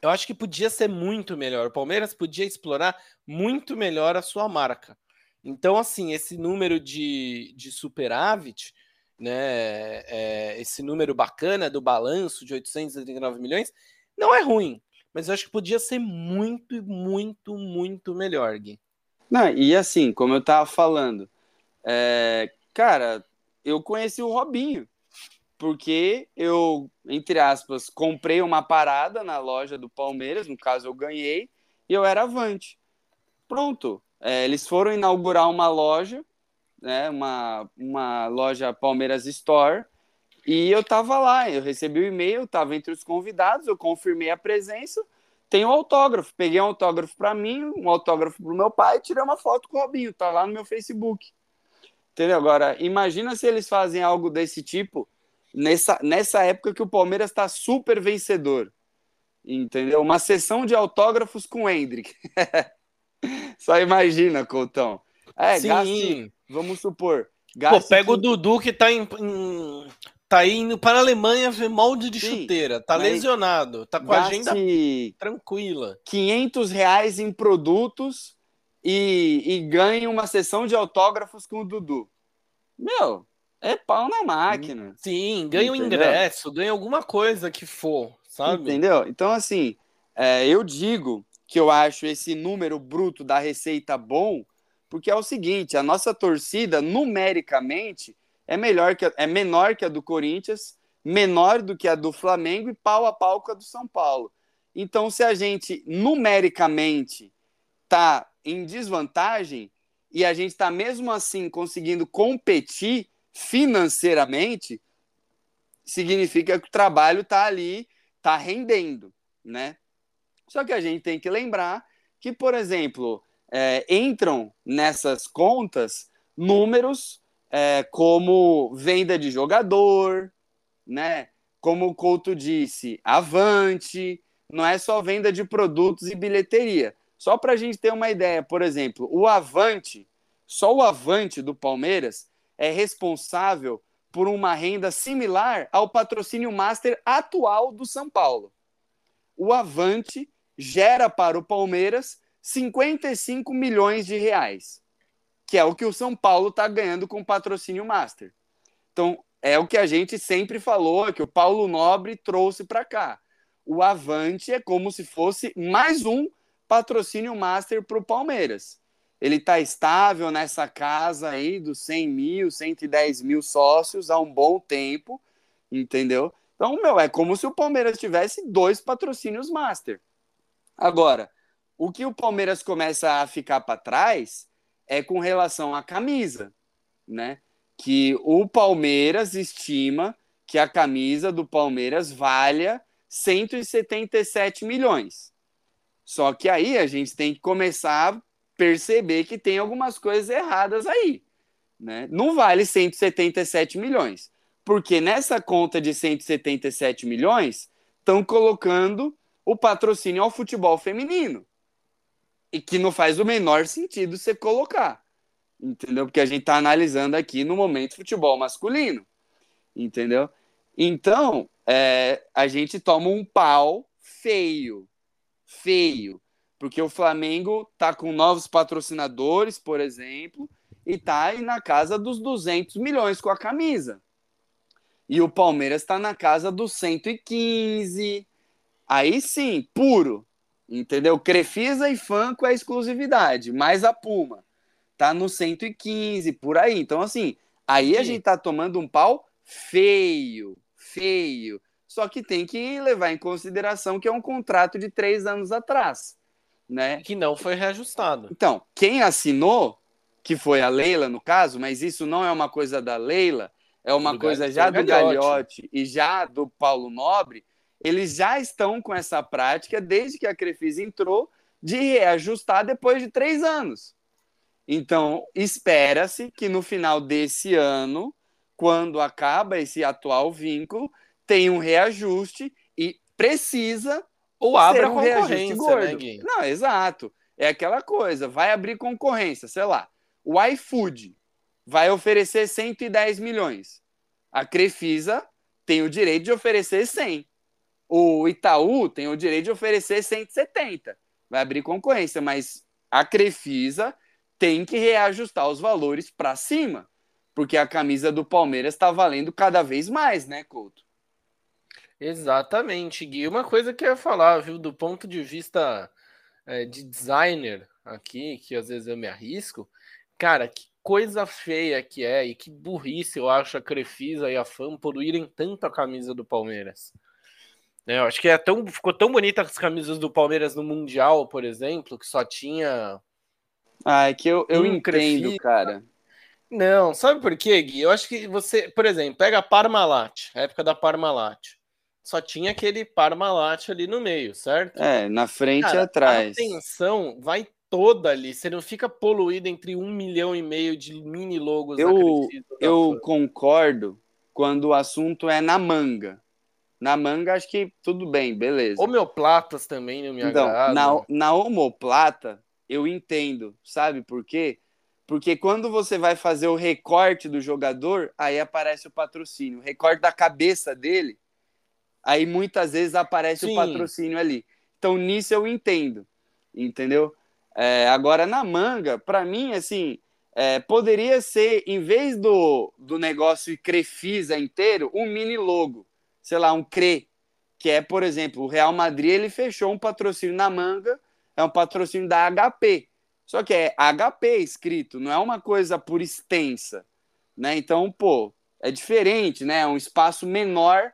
eu acho que podia ser muito melhor. O Palmeiras podia explorar muito melhor a sua marca. Então, assim, esse número de, de superávit, né? É, esse número bacana do balanço de 839 milhões não é ruim, mas eu acho que podia ser muito, muito, muito melhor, Gui. Não, e assim, como eu tava falando, é, cara, eu conheci o Robinho, porque eu, entre aspas, comprei uma parada na loja do Palmeiras, no caso eu ganhei, e eu era avante. Pronto, é, eles foram inaugurar uma loja, né, uma, uma loja Palmeiras Store, e eu tava lá, eu recebi o e-mail, tava entre os convidados, eu confirmei a presença, tem um autógrafo, peguei um autógrafo para mim, um autógrafo pro meu pai, tirei uma foto com o Robinho, tá lá no meu Facebook. Entendeu? Agora, imagina se eles fazem algo desse tipo nessa, nessa época que o Palmeiras está super vencedor. Entendeu? Uma sessão de autógrafos com o Hendrick. Só imagina, Coutão. É, Sim. Gaste, vamos supor. Pô, pega o Dudu que tá em, em Tá indo para a Alemanha ver molde de Sim, chuteira. Tá lesionado. Tá com a agenda tranquila. 500 reais em produtos e, e ganha uma sessão de autógrafos com o Dudu. Meu, é pau na máquina. Sim, ganha um ingresso, ganha alguma coisa que for, sabe? Entendeu? Então, assim, é, eu digo que eu acho esse número bruto da receita bom, porque é o seguinte: a nossa torcida, numericamente é melhor que a, é menor que a do Corinthians, menor do que a do Flamengo e pau a pau com a do São Paulo. Então, se a gente numericamente está em desvantagem e a gente está mesmo assim conseguindo competir financeiramente, significa que o trabalho está ali, está rendendo, né? Só que a gente tem que lembrar que, por exemplo, é, entram nessas contas números é, como venda de jogador, né? Como o Couto disse, avante, não é só venda de produtos e bilheteria. Só para a gente ter uma ideia, por exemplo, o Avante, só o Avante do Palmeiras é responsável por uma renda similar ao patrocínio master atual do São Paulo. O Avante gera para o Palmeiras 55 milhões de reais que é o que o São Paulo está ganhando com o patrocínio Master. Então, é o que a gente sempre falou, que o Paulo Nobre trouxe para cá. O Avante é como se fosse mais um patrocínio Master para o Palmeiras. Ele está estável nessa casa aí dos 100 mil, 110 mil sócios há um bom tempo, entendeu? Então, meu, é como se o Palmeiras tivesse dois patrocínios Master. Agora, o que o Palmeiras começa a ficar para trás é com relação à camisa, né? Que o Palmeiras estima que a camisa do Palmeiras valha 177 milhões. Só que aí a gente tem que começar a perceber que tem algumas coisas erradas aí. Né? Não vale 177 milhões, porque nessa conta de 177 milhões estão colocando o patrocínio ao futebol feminino e que não faz o menor sentido você colocar. Entendeu? Porque a gente está analisando aqui no momento futebol masculino. Entendeu? Então, é, a gente toma um pau feio. Feio. Porque o Flamengo tá com novos patrocinadores, por exemplo, e tá aí na casa dos 200 milhões com a camisa. E o Palmeiras está na casa dos 115. Aí sim, puro. Entendeu? Crefisa e Fanco é exclusividade, mais a Puma. Tá no 115, por aí. Então, assim, aí sim. a gente tá tomando um pau feio, feio. Só que tem que levar em consideração que é um contrato de três anos atrás, né? Que não foi reajustado. Então, quem assinou, que foi a Leila no caso, mas isso não é uma coisa da Leila, é uma do coisa já do Gagliotti e já do Paulo Nobre, eles já estão com essa prática desde que a Crefisa entrou de reajustar depois de três anos. Então, espera-se que no final desse ano, quando acaba esse atual vínculo, tenha um reajuste e precisa ou abra um concorrência, gordo. Né? Não, exato. É aquela coisa, vai abrir concorrência, sei lá. O iFood vai oferecer 110 milhões. A Crefisa tem o direito de oferecer 100. O Itaú tem o direito de oferecer 170. Vai abrir concorrência, mas a Crefisa tem que reajustar os valores para cima, porque a camisa do Palmeiras está valendo cada vez mais, né, Couto? Exatamente, Gui. Uma coisa que eu ia falar, viu, do ponto de vista é, de designer aqui, que às vezes eu me arrisco, cara, que coisa feia que é e que burrice eu acho a Crefisa e a FAM poluírem tanto a camisa do Palmeiras. É, eu acho que é tão, ficou tão bonita as camisas do Palmeiras no Mundial, por exemplo, que só tinha. Ah, é que eu, eu um entendo, cara. Não, sabe por quê, Gui? Eu acho que você, por exemplo, pega a Parmalat, a época da Parmalat. Só tinha aquele Parmalat ali no meio, certo? É, na frente cara, e atrás. A atenção vai toda ali. Você não fica poluído entre um milhão e meio de mini logos. Eu, eu concordo quando o assunto é na manga. Na manga, acho que tudo bem, beleza. Homeoplatas também não me então, Na, na homoplata, eu entendo. Sabe por quê? Porque quando você vai fazer o recorte do jogador, aí aparece o patrocínio. O recorte da cabeça dele, aí muitas vezes aparece Sim. o patrocínio ali. Então, nisso eu entendo. Entendeu? É, agora, na manga, para mim, assim, é, poderia ser, em vez do, do negócio Crefisa inteiro, um mini logo. Sei lá, um CRE. Que é, por exemplo, o Real Madrid ele fechou um patrocínio na manga, é um patrocínio da HP. Só que é HP escrito, não é uma coisa por extensa. Né? Então, pô, é diferente, né? É um espaço menor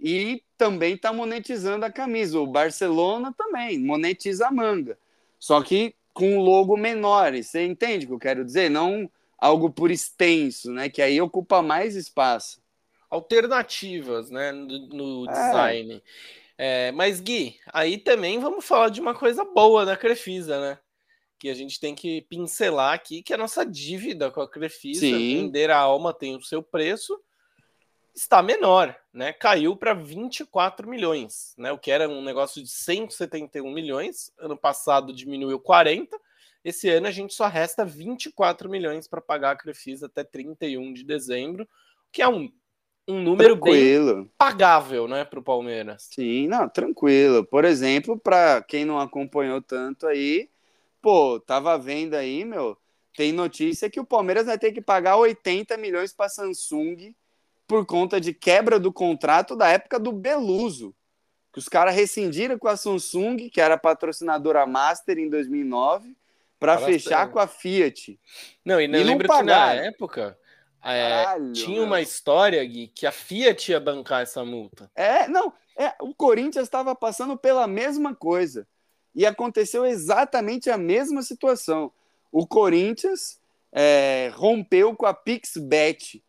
e também está monetizando a camisa. O Barcelona também monetiza a manga. Só que com um logo menor. Você entende o que eu quero dizer? Não algo por extenso, né? Que aí ocupa mais espaço. Alternativas, né? No, no é. design. É, mas, Gui, aí também vamos falar de uma coisa boa da Crefisa, né? Que a gente tem que pincelar aqui, que é a nossa dívida com a Crefisa. Sim. Vender a alma tem o seu preço está menor, né? Caiu para 24 milhões, né? O que era um negócio de 171 milhões, ano passado diminuiu 40. Esse ano a gente só resta 24 milhões para pagar a Crefisa até 31 de dezembro, que é um, um número tranquilo. bem pagável, né, para o Palmeiras. Sim, não, tranquilo. Por exemplo, para quem não acompanhou tanto aí, pô, tava vendo aí, meu, tem notícia que o Palmeiras vai ter que pagar 80 milhões para Samsung por conta de quebra do contrato da época do Beluso, que os caras rescindiram com a Samsung, que era patrocinadora Master em 2009, para fechar com a Fiat. Não, e, não, e lembro que na época é, Caralho, tinha meu. uma história, Gui, que a Fiat ia bancar essa multa. É, não, é, o Corinthians estava passando pela mesma coisa. E aconteceu exatamente a mesma situação. O Corinthians é, rompeu com a PixBet,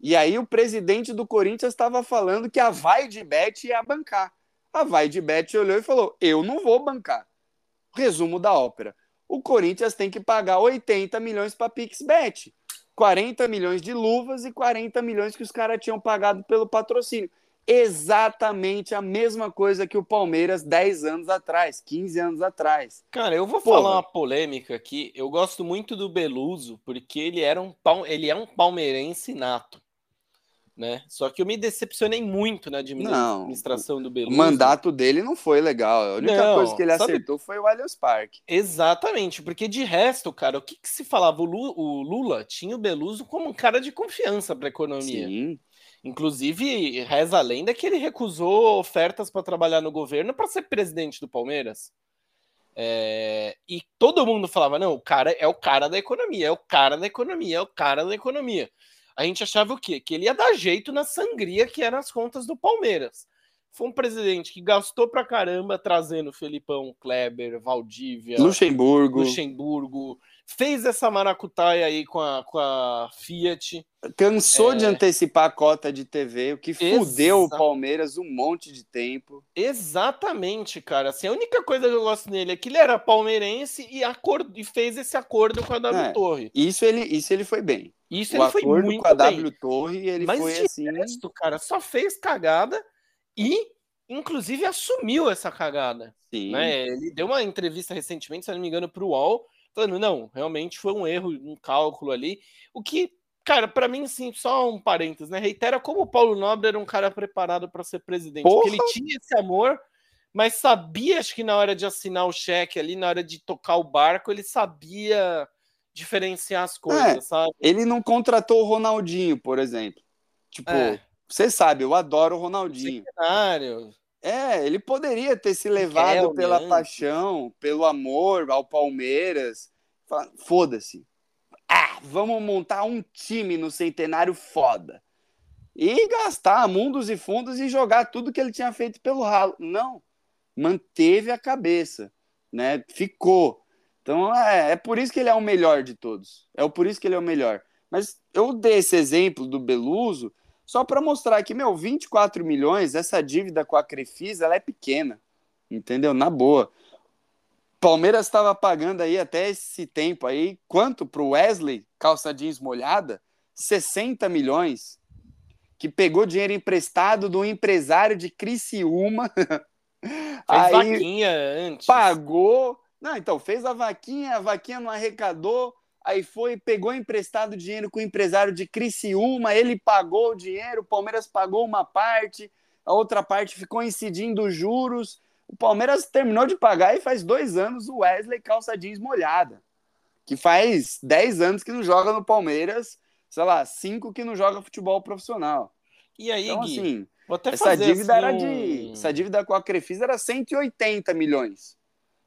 e aí o presidente do Corinthians estava falando que a Vai de Bet ia bancar. A Vai de Bet olhou e falou: Eu não vou bancar. Resumo da ópera. O Corinthians tem que pagar 80 milhões para PixBet. 40 milhões de luvas e 40 milhões que os caras tinham pagado pelo patrocínio. Exatamente a mesma coisa que o Palmeiras 10 anos atrás, 15 anos atrás. Cara, eu vou falar uma polêmica aqui. Eu gosto muito do Beluso, porque ele, era um, ele é um palmeirense nato. Né? Só que eu me decepcionei muito na administração não, do Beluso. O mandato dele não foi legal. A única não, coisa que ele sabe... acertou foi o Allianz Parque. Exatamente, porque de resto, cara, o que, que se falava? O Lula, o Lula, tinha o Beluso como um cara de confiança para a economia. Sim. Inclusive, reza a lenda que ele recusou ofertas para trabalhar no governo para ser presidente do Palmeiras. É... E todo mundo falava: não, o cara é o cara da economia, é o cara da economia, é o cara da economia a gente achava o quê? Que ele ia dar jeito na sangria que eram as contas do Palmeiras. Foi um presidente que gastou pra caramba trazendo Felipão, Kleber, Valdívia, Luxemburgo. Luxemburgo, fez essa maracutaia aí com a, com a Fiat. Cansou é... de antecipar a cota de TV, o que fudeu Exa... o Palmeiras um monte de tempo. Exatamente, cara. Assim, a única coisa que eu gosto nele é que ele era palmeirense e, acord... e fez esse acordo com a W é, Torre. Isso ele, isso ele foi bem. Isso o ele foi muito com a bem. W Torre, ele Mas foi assim. Resto, cara, só fez cagada e, inclusive, assumiu essa cagada. Sim. Né? Ele deu uma entrevista recentemente, se não me engano, para o UOL, falando: não, realmente foi um erro, um cálculo ali. O que, cara, para mim, sim, só um parênteses, né? Reitera como o Paulo Nobre era um cara preparado para ser presidente. Porra! Porque ele tinha esse amor, mas sabia, acho que na hora de assinar o cheque ali, na hora de tocar o barco, ele sabia diferenciar as coisas, é, sabe? Ele não contratou o Ronaldinho, por exemplo. Tipo, é. Você sabe, eu adoro o Ronaldinho. Cenário. É, ele poderia ter se levado pela paixão, pelo amor ao Palmeiras. Foda-se. Ah, vamos montar um time no centenário foda. E gastar mundos e fundos e jogar tudo que ele tinha feito pelo ralo. Não. Manteve a cabeça, né? Ficou. Então é, é por isso que ele é o melhor de todos. É por isso que ele é o melhor. Mas eu dei esse exemplo do Beluso só para mostrar que, meu, 24 milhões, essa dívida com a Crefisa, ela é pequena. Entendeu? Na boa. Palmeiras estava pagando aí até esse tempo aí, quanto para o Wesley, calça jeans molhada? 60 milhões. Que pegou dinheiro emprestado do empresário de Criciúma. Fez aí, vaquinha antes. Pagou não, então, fez a vaquinha, a vaquinha não arrecadou, aí foi, pegou emprestado dinheiro com o empresário de Criciúma, ele pagou o dinheiro, o Palmeiras pagou uma parte, a outra parte ficou incidindo juros. O Palmeiras terminou de pagar e faz dois anos o Wesley calça jeans molhada, que faz dez anos que não joga no Palmeiras, sei lá, cinco que não joga futebol profissional. E aí, então, Gui, assim, essa dívida assim... era de. Essa dívida com a Crefisa era 180 milhões.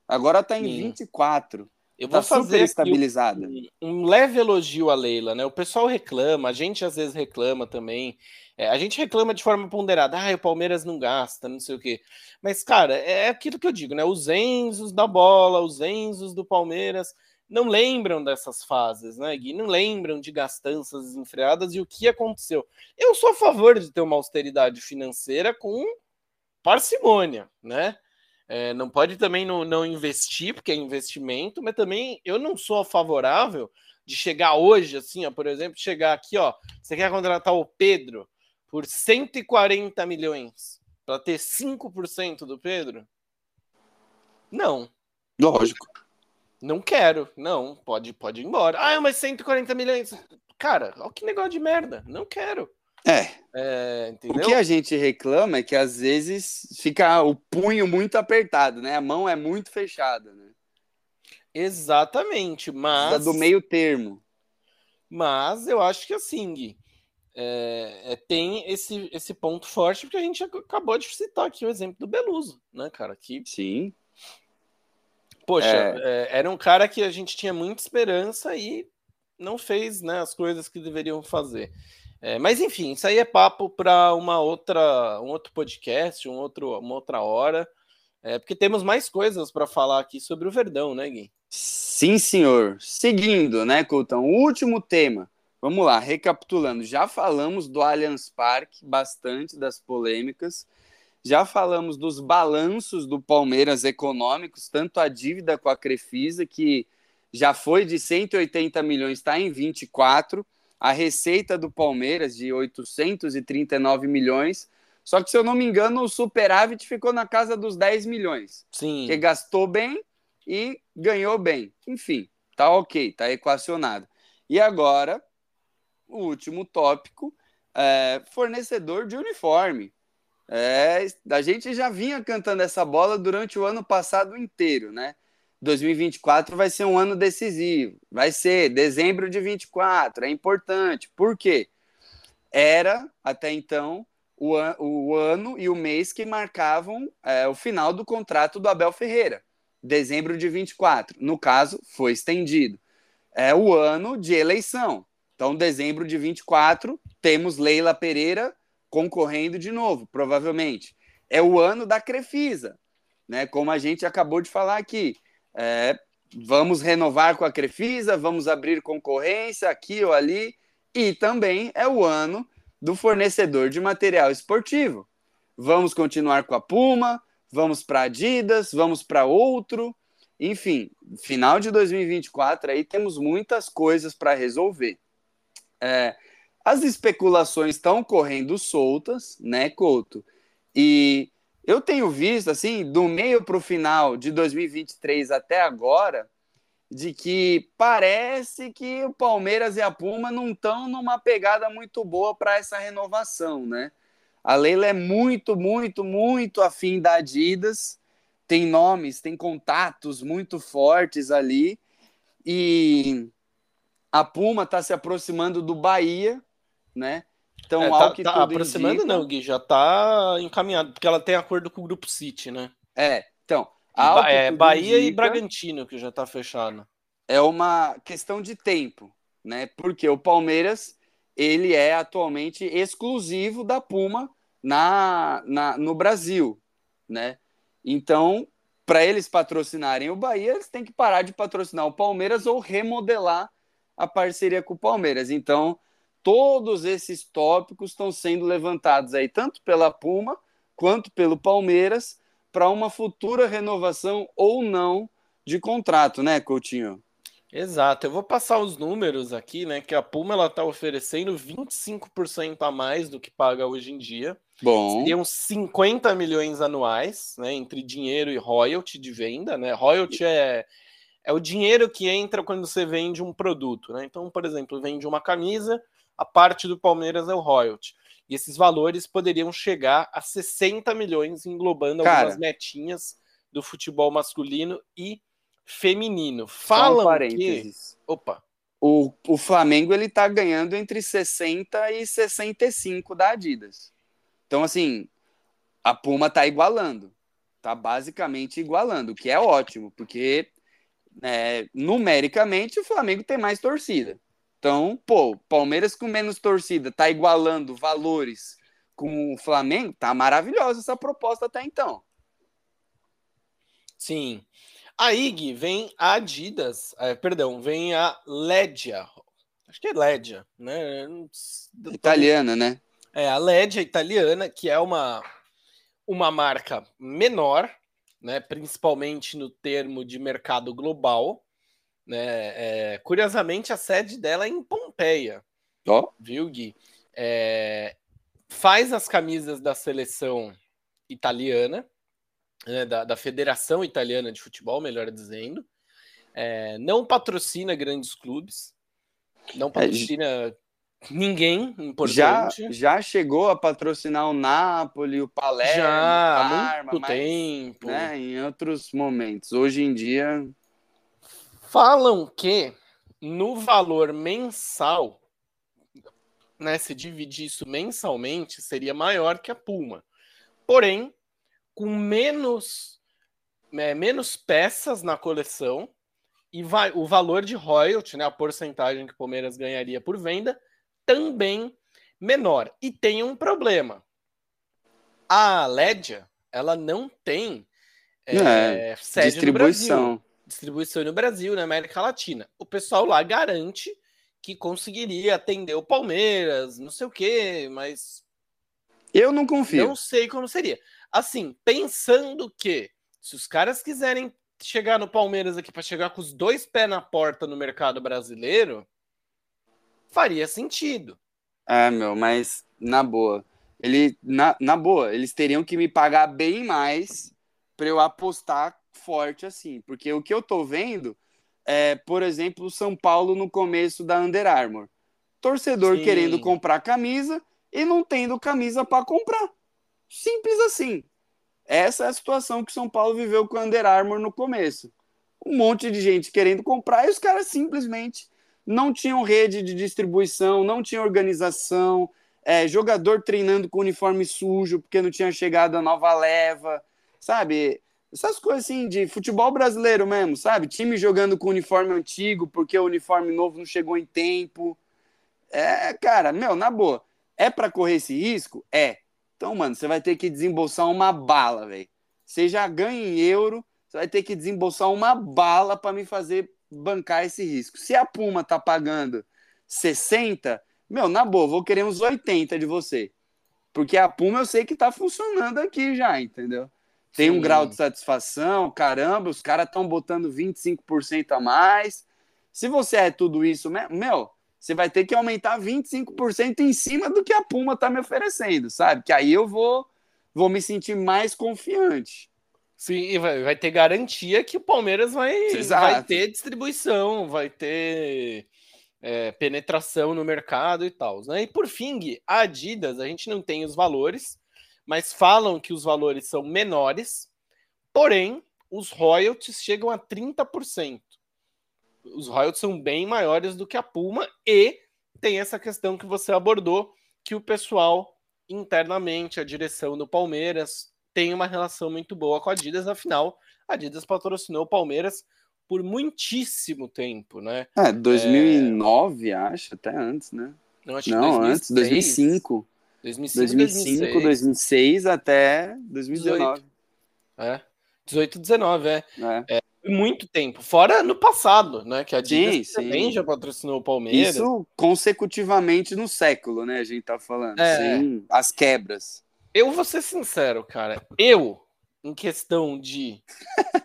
Agora está em Sim. 24. Eu tá vou fazer estabilizada. Um, um, leve elogio à Leila, né? O pessoal reclama, a gente às vezes reclama também. É, a gente reclama de forma ponderada, ah, o Palmeiras não gasta, não sei o quê. Mas, cara, é aquilo que eu digo, né? Os Enzos da bola, os Enzos do Palmeiras não lembram dessas fases, né, Gui? Não lembram de gastanças desenfreadas e o que aconteceu. Eu sou a favor de ter uma austeridade financeira com parcimônia, né? É, não pode também não, não investir, porque é investimento, mas também eu não sou favorável de chegar hoje, assim, ó, por exemplo, chegar aqui, ó, você quer contratar o Pedro por 140 milhões para ter 5% do Pedro? Não. Lógico. Não quero. Não, pode, pode ir embora. Ah, mas 140 milhões. Cara, olha que negócio de merda. Não quero. É. é o que a gente reclama é que às vezes fica o punho muito apertado, né? A mão é muito fechada, né? Exatamente, mas. do meio termo. Mas eu acho que assim, é, é, tem esse, esse ponto forte, porque a gente acabou de citar aqui o exemplo do Beluso, né, cara? Que, Sim. Poxa, é. é era um cara que a gente tinha muita esperança e não fez né, as coisas que deveriam fazer. É, mas enfim, isso aí é papo para uma outra, um outro podcast, um outro, uma outra hora, é, porque temos mais coisas para falar aqui sobre o Verdão, né, Gui? Sim, senhor. Seguindo, né, Coutão? Último tema. Vamos lá, recapitulando. Já falamos do Allianz Parque, bastante das polêmicas. Já falamos dos balanços do Palmeiras econômicos, tanto a dívida com a Crefisa, que já foi de 180 milhões, está em 24 a receita do Palmeiras de 839 milhões. Só que, se eu não me engano, o superávit ficou na casa dos 10 milhões. Sim. Que gastou bem e ganhou bem. Enfim, tá ok, tá equacionado. E agora, o último tópico é, fornecedor de uniforme. É, a gente já vinha cantando essa bola durante o ano passado inteiro, né? 2024 vai ser um ano decisivo. Vai ser dezembro de 24, é importante. Por quê? Era, até então, o, an o ano e o mês que marcavam é, o final do contrato do Abel Ferreira, dezembro de 24. No caso, foi estendido. É o ano de eleição. Então, dezembro de 24, temos Leila Pereira concorrendo de novo, provavelmente. É o ano da Crefisa, né? Como a gente acabou de falar aqui. É, vamos renovar com a Crefisa, vamos abrir concorrência aqui ou ali. E também é o ano do fornecedor de material esportivo. Vamos continuar com a Puma, vamos para Adidas, vamos para outro. Enfim, final de 2024 aí temos muitas coisas para resolver. É, as especulações estão correndo soltas, né, Couto? E eu tenho visto, assim, do meio para o final de 2023 até agora, de que parece que o Palmeiras e a Puma não estão numa pegada muito boa para essa renovação, né? A Leila é muito, muito, muito afim da Adidas, tem nomes, tem contatos muito fortes ali, e a Puma está se aproximando do Bahia, né? Então, é, tá, que tá aproximando indica... não, Gui, já está encaminhado, porque ela tem acordo com o Grupo City, né? É, então, é, Bahia indica, e Bragantino, que já está fechado. É uma questão de tempo, né? Porque o Palmeiras ele é atualmente exclusivo da Puma na, na no Brasil, né? Então, para eles patrocinarem o Bahia, eles têm que parar de patrocinar o Palmeiras ou remodelar a parceria com o Palmeiras. Então, todos esses tópicos estão sendo levantados aí, tanto pela Puma quanto pelo Palmeiras, para uma futura renovação ou não de contrato, né, Coutinho? Exato, eu vou passar os números aqui, né? Que a Puma ela está oferecendo 25% a mais do que paga hoje em dia. Bom. Seriam 50 milhões anuais, né? Entre dinheiro e royalty de venda, né? Royalty é, é o dinheiro que entra quando você vende um produto, né? Então, por exemplo, vende uma camisa, a parte do Palmeiras é o royalty. E esses valores poderiam chegar a 60 milhões, englobando Cara, algumas metinhas do futebol masculino e feminino. Falam um que... Opa. O, o Flamengo ele tá ganhando entre 60 e 65 da Adidas. Então, assim, a Puma tá igualando. Tá basicamente igualando, o que é ótimo, porque é, numericamente o Flamengo tem mais torcida. Então, pô, Palmeiras com menos torcida tá igualando valores com o Flamengo, tá maravilhosa essa proposta até então. Sim. A IG vem a Adidas, é, perdão, vem a Ledia. Acho que é Ledia, né? Italiana, né? É, a Ledia italiana, que é uma, uma marca menor, né? Principalmente no termo de mercado global. Né? É, curiosamente, a sede dela é em Pompeia. Oh. Viu, Gui? É, faz as camisas da seleção italiana, né, da, da, Federação Italiana de Futebol, melhor dizendo. É, não patrocina grandes clubes, não é, patrocina ninguém importante. Já, já chegou a patrocinar o Napoli, o Palermo, já, há muito mas, tempo. Né, em outros momentos. Hoje em dia. Falam que no valor mensal, né, se dividir isso mensalmente, seria maior que a Puma. Porém, com menos, é, menos peças na coleção e vai, o valor de royalty, né, a porcentagem que o Palmeiras ganharia por venda, também menor. E tem um problema. A Ledia, ela não tem é, é, sede distribuição. no Brasil. Distribuição no Brasil, na América Latina. O pessoal lá garante que conseguiria atender o Palmeiras, não sei o quê, mas. Eu não confio. Não sei como seria assim, pensando que se os caras quiserem chegar no Palmeiras aqui para chegar com os dois pés na porta no mercado brasileiro, faria sentido. É, meu, mas na boa. Ele, na, na boa, eles teriam que me pagar bem mais para eu apostar forte assim. Porque o que eu tô vendo é, por exemplo, o São Paulo no começo da Under Armour. Torcedor Sim. querendo comprar camisa e não tendo camisa para comprar. Simples assim. Essa é a situação que São Paulo viveu com o Under Armour no começo. Um monte de gente querendo comprar e os caras simplesmente não tinham rede de distribuição, não tinham organização, é, jogador treinando com uniforme sujo porque não tinha chegado a nova leva, sabe? Essas coisas assim de futebol brasileiro mesmo, sabe? Time jogando com uniforme antigo porque o uniforme novo não chegou em tempo. É, cara, meu, na boa, é para correr esse risco? É. Então, mano, você vai ter que desembolsar uma bala, velho. Você já ganha em euro, você vai ter que desembolsar uma bala para me fazer bancar esse risco. Se a Puma tá pagando 60, meu, na boa, vou querer uns 80 de você. Porque a Puma eu sei que tá funcionando aqui já, entendeu? Tem Sim. um grau de satisfação, caramba, os caras estão botando 25% a mais. Se você é tudo isso, meu, você vai ter que aumentar 25% em cima do que a Puma tá me oferecendo, sabe? Que aí eu vou, vou me sentir mais confiante. Sim, e vai, vai ter garantia que o Palmeiras vai, vai ter distribuição, vai ter é, penetração no mercado e tal. Né? E por fim, a Adidas, a gente não tem os valores, mas falam que os valores são menores, porém, os royalties chegam a 30%. Os royalties são bem maiores do que a Puma e tem essa questão que você abordou, que o pessoal internamente, a direção do Palmeiras, tem uma relação muito boa com a Adidas, afinal, a Adidas patrocinou o Palmeiras por muitíssimo tempo, né? É, 2009, é... acho, até antes, né? Não, acho Não 2006. antes, 2005. 2005, 2005 2006. 2006 até 2019. 18. É, 18, 19, é. é. é. Muito tempo, fora no passado, né? Que a Adidas sim, também sim. já patrocinou o Palmeiras. Isso consecutivamente no século, né? A gente tá falando, é. sem as quebras. Eu vou ser sincero, cara. Eu, em questão de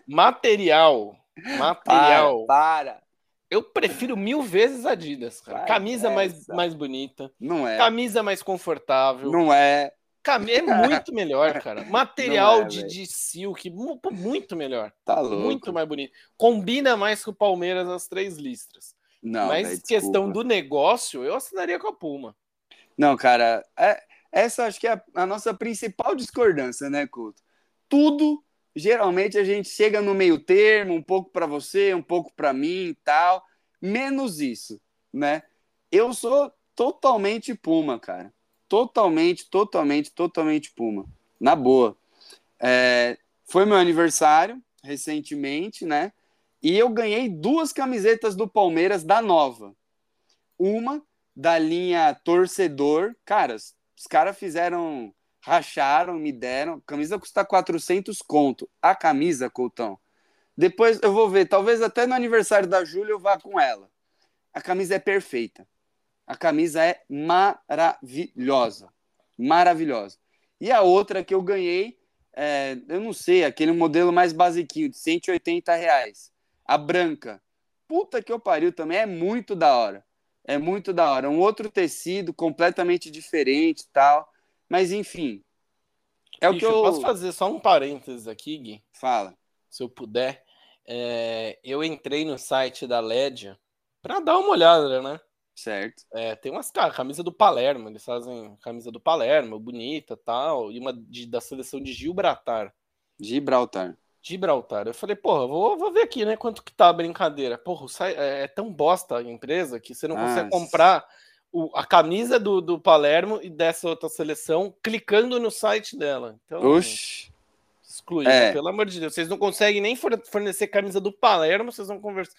material Material. Para, para. Eu prefiro mil vezes Adidas, cara. Camisa mais, mais bonita. Não é. Camisa mais confortável. Não é. É muito melhor, cara. Material é, de, de silk, muito melhor. Tá louco. Muito mais bonito. Combina mais com o Palmeiras as três listras. Não, Mas véio, questão do negócio, eu assinaria com a Puma. Não, cara, é, essa acho que é a, a nossa principal discordância, né, Couto? Tudo geralmente a gente chega no meio termo, um pouco para você, um pouco para mim e tal, menos isso, né? Eu sou totalmente Puma, cara. Totalmente, totalmente, totalmente Puma. Na boa. É, foi meu aniversário recentemente, né? E eu ganhei duas camisetas do Palmeiras da nova. Uma da linha torcedor. Cara, os caras fizeram racharam, me deram. Camisa custa 400 conto. A camisa, Coutão. Depois eu vou ver, talvez até no aniversário da Júlia eu vá com ela. A camisa é perfeita. A camisa é maravilhosa. Maravilhosa. E a outra que eu ganhei, é, eu não sei, aquele modelo mais basiquinho, de 180 reais. A branca. Puta que eu pariu também, é muito da hora. É muito da hora. Um outro tecido completamente diferente tal. Mas enfim. É Bicho, o que eu... Posso fazer só um parênteses aqui, Gui? Fala. Se eu puder. É... Eu entrei no site da LED para dar uma olhada, né? Certo. É, tem umas cara, camisa do Palermo, eles fazem camisa do Palermo, bonita tal, e uma de, da seleção de Gibraltar. Gibraltar. Gibraltar. Eu falei, porra, vou, vou ver aqui, né, quanto que tá a brincadeira. Porra, é, é tão bosta a empresa que você não ah, consegue comprar o, a camisa do, do Palermo e dessa outra seleção clicando no site dela. Então, Oxi. excluído, é. pelo amor de Deus. Vocês não conseguem nem fornecer camisa do Palermo, vocês vão conversa,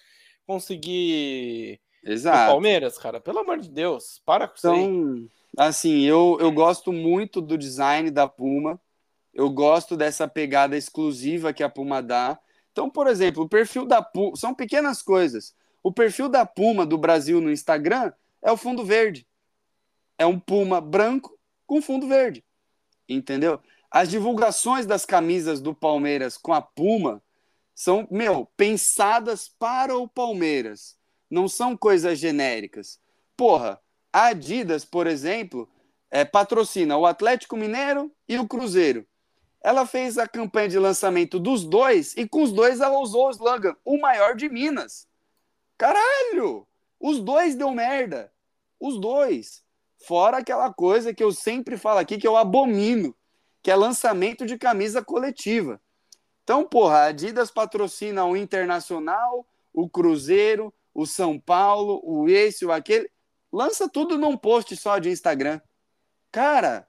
conseguir Exato. Palmeiras, cara. Pelo amor de Deus, para com então, isso aí. Assim, eu, eu gosto muito do design da Puma. Eu gosto dessa pegada exclusiva que a Puma dá. Então, por exemplo, o perfil da Puma são pequenas coisas. O perfil da Puma do Brasil no Instagram é o fundo verde. É um puma branco com fundo verde. Entendeu? As divulgações das camisas do Palmeiras com a Puma são, meu, pensadas para o Palmeiras. Não são coisas genéricas. Porra, a Adidas, por exemplo, é, patrocina o Atlético Mineiro e o Cruzeiro. Ela fez a campanha de lançamento dos dois e com os dois ela usou o slogan, o maior de Minas. Caralho! Os dois deu merda. Os dois. Fora aquela coisa que eu sempre falo aqui que eu abomino, que é lançamento de camisa coletiva. Então, porra, a Adidas patrocina o Internacional, o Cruzeiro, o São Paulo, o esse, o aquele. Lança tudo num post só de Instagram. Cara,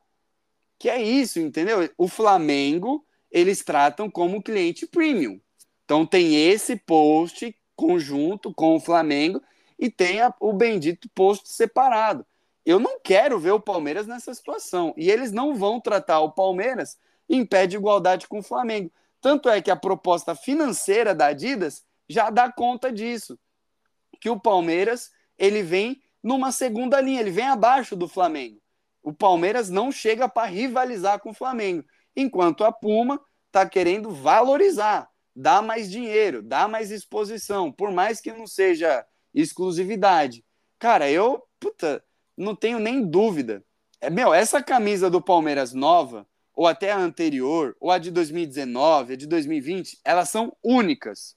que é isso, entendeu? O Flamengo, eles tratam como cliente premium. Então tem esse post conjunto com o Flamengo e tem a, o bendito post separado. Eu não quero ver o Palmeiras nessa situação. E eles não vão tratar o Palmeiras em pé de igualdade com o Flamengo. Tanto é que a proposta financeira da Adidas já dá conta disso. Que o Palmeiras ele vem numa segunda linha, ele vem abaixo do Flamengo. O Palmeiras não chega para rivalizar com o Flamengo, enquanto a Puma está querendo valorizar dá mais dinheiro, dá mais exposição, por mais que não seja exclusividade. Cara, eu, puta, não tenho nem dúvida. É, meu, essa camisa do Palmeiras nova, ou até a anterior, ou a de 2019, a de 2020, elas são únicas.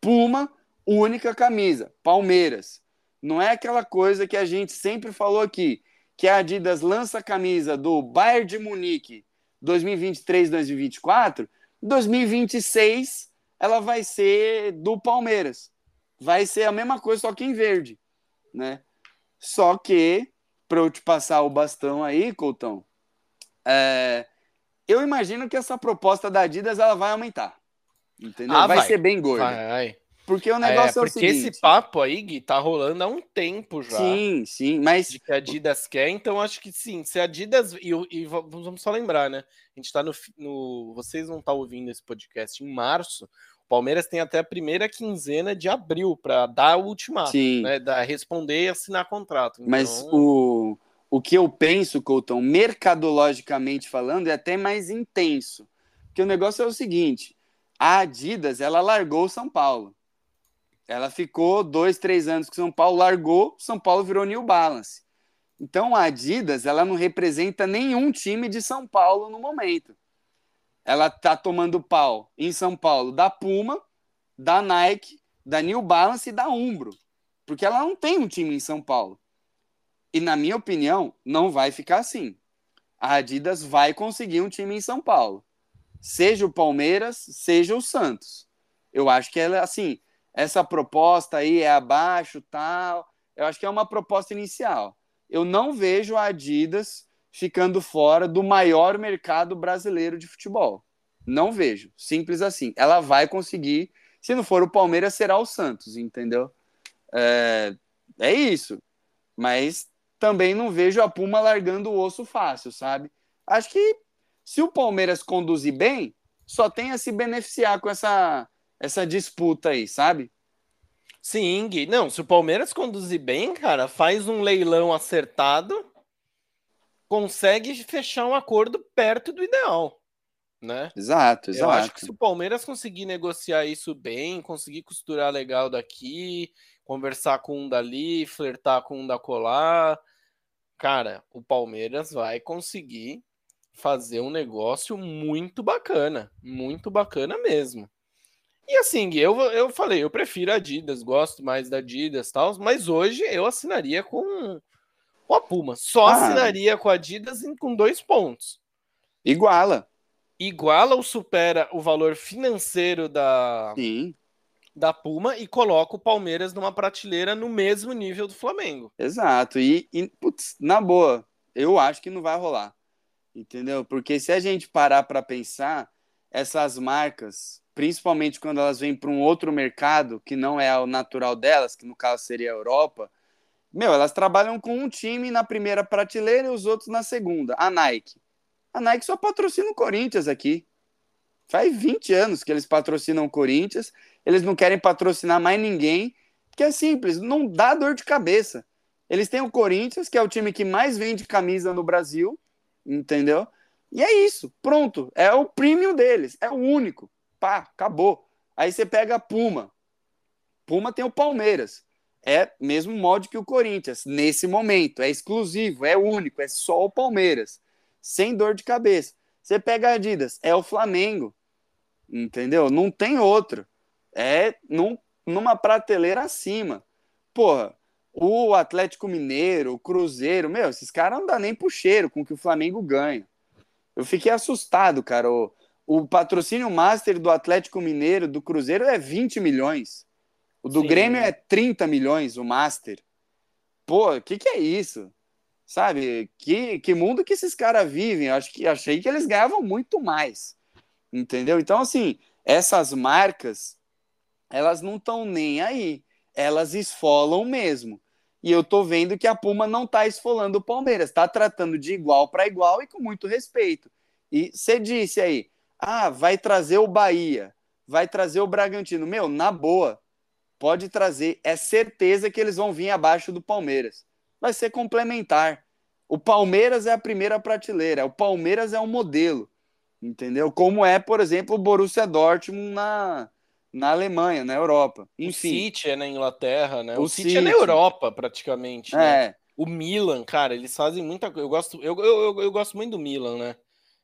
Puma, única camisa. Palmeiras. Não é aquela coisa que a gente sempre falou aqui, que a Adidas lança a camisa do Bayern de Munique 2023-2024, 2026 ela vai ser do Palmeiras. Vai ser a mesma coisa, só que em verde, né? Só que, para eu te passar o bastão aí, Coutão, é, eu imagino que essa proposta da Adidas ela vai aumentar. Entendeu? Ah, vai, vai, ser bem gorda. Vai. Porque o negócio é, é o seguinte... Porque esse papo aí, Gui, tá rolando há um tempo já. Sim, sim, mas... De que a Adidas quer, então acho que sim. Se a Adidas... E, e vamos só lembrar, né? A gente tá no... no... Vocês não estão tá ouvindo esse podcast em março. O Palmeiras tem até a primeira quinzena de abril para dar o ultimato, sim. né? Da, responder e assinar contrato. Então... Mas o... O que eu penso, Couton, mercadologicamente falando, é até mais intenso. Porque o negócio é o seguinte: a Adidas, ela largou o São Paulo. Ela ficou dois, três anos com São Paulo, largou, São Paulo virou New Balance. Então a Adidas ela não representa nenhum time de São Paulo no momento. Ela tá tomando pau em São Paulo da Puma, da Nike, da New Balance e da Umbro, porque ela não tem um time em São Paulo. E na minha opinião, não vai ficar assim. A Adidas vai conseguir um time em São Paulo. Seja o Palmeiras, seja o Santos. Eu acho que ela assim, essa proposta aí é abaixo, tal. Eu acho que é uma proposta inicial. Eu não vejo a Adidas ficando fora do maior mercado brasileiro de futebol. Não vejo. Simples assim. Ela vai conseguir. Se não for o Palmeiras, será o Santos, entendeu? É, é isso. Mas também não vejo a Puma largando o osso fácil, sabe? Acho que se o Palmeiras conduzir bem, só tem a se beneficiar com essa essa disputa aí, sabe? Sim, Gui. Não, se o Palmeiras conduzir bem, cara, faz um leilão acertado, consegue fechar um acordo perto do ideal, né? Exato, exato. Eu acho que se o Palmeiras conseguir negociar isso bem, conseguir costurar legal daqui, conversar com um dali, flertar com um da colar, cara, o Palmeiras vai conseguir fazer um negócio muito bacana, muito bacana mesmo. E assim, eu, eu falei, eu prefiro a Adidas, gosto mais da Adidas e tal, mas hoje eu assinaria com, com a Puma. Só ah, assinaria com a Adidas com dois pontos. Iguala. Iguala ou supera o valor financeiro da, Sim. da Puma e coloca o Palmeiras numa prateleira no mesmo nível do Flamengo. Exato. E, e putz, na boa, eu acho que não vai rolar. Entendeu? Porque se a gente parar para pensar, essas marcas principalmente quando elas vêm para um outro mercado que não é o natural delas, que no caso seria a Europa, meu, elas trabalham com um time na primeira prateleira e os outros na segunda. A Nike. A Nike só patrocina o Corinthians aqui. Faz 20 anos que eles patrocinam o Corinthians, eles não querem patrocinar mais ninguém, porque é simples, não dá dor de cabeça. Eles têm o Corinthians, que é o time que mais vende camisa no Brasil, entendeu? E é isso, pronto. É o premium deles, é o único pá, acabou. Aí você pega a Puma. Puma tem o Palmeiras. É mesmo molde que o Corinthians, nesse momento. É exclusivo, é único, é só o Palmeiras. Sem dor de cabeça. Você pega a Adidas, é o Flamengo. Entendeu? Não tem outro. É num, numa prateleira acima. Porra, o Atlético Mineiro, o Cruzeiro, meu, esses caras não dá nem pro cheiro com que o Flamengo ganha. Eu fiquei assustado, cara. O, o patrocínio master do Atlético Mineiro, do Cruzeiro, é 20 milhões. O do Sim. Grêmio é 30 milhões, o master. Pô, o que, que é isso? Sabe? Que, que mundo que esses caras vivem? Eu acho que achei que eles ganhavam muito mais. Entendeu? Então, assim, essas marcas, elas não estão nem aí. Elas esfolam mesmo. E eu tô vendo que a Puma não tá esfolando o Palmeiras, tá tratando de igual para igual e com muito respeito. E você disse aí, ah, vai trazer o Bahia, vai trazer o Bragantino. Meu, na boa, pode trazer. É certeza que eles vão vir abaixo do Palmeiras. Vai ser complementar. O Palmeiras é a primeira prateleira, o Palmeiras é um modelo, entendeu? Como é, por exemplo, o Borussia Dortmund na, na Alemanha, na Europa. Enfim. O City é na Inglaterra, né? O, o City, City, é na Europa, praticamente. Né? É. O Milan, cara, eles fazem muita coisa. Eu gosto, eu, eu, eu, gosto muito do Milan, né?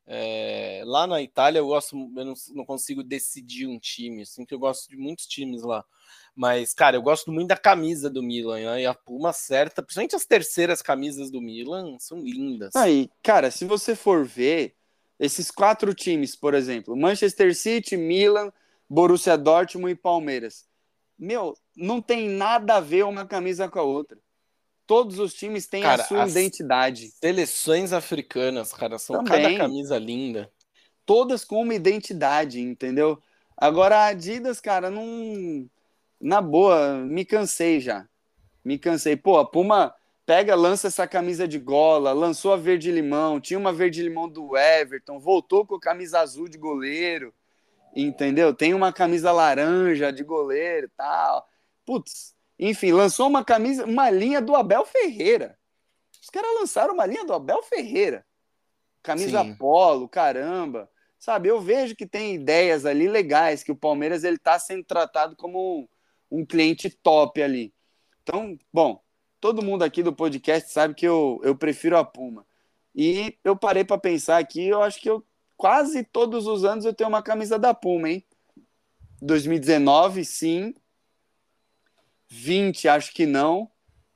É, lá na Itália eu gosto, eu não, não, consigo decidir um time, assim, que eu gosto de muitos times lá. Mas, cara, eu gosto muito da camisa do Milan, né? E a Puma certa, principalmente as terceiras camisas do Milan, são lindas. Aí, cara, se você for ver esses quatro times, por exemplo, Manchester City, Milan, Borussia Dortmund e Palmeiras. Meu, não tem nada a ver uma camisa com a outra. Todos os times têm cara, a sua identidade. Seleções africanas, cara, são Também. cada camisa linda. Todas com uma identidade, entendeu? Agora a Adidas, cara, não. Na boa, me cansei já. Me cansei. Pô, a Puma pega, lança essa camisa de gola, lançou a verde-limão, tinha uma verde-limão do Everton, voltou com a camisa azul de goleiro entendeu? Tem uma camisa laranja de goleiro e tal. Putz, enfim, lançou uma camisa, uma linha do Abel Ferreira. Os caras lançaram uma linha do Abel Ferreira. Camisa Sim. polo, caramba. Sabe, eu vejo que tem ideias ali legais, que o Palmeiras ele tá sendo tratado como um, um cliente top ali. Então, bom, todo mundo aqui do podcast sabe que eu, eu prefiro a Puma. E eu parei para pensar aqui, eu acho que eu quase todos os anos eu tenho uma camisa da Puma, hein? 2019, sim. 20, acho que não.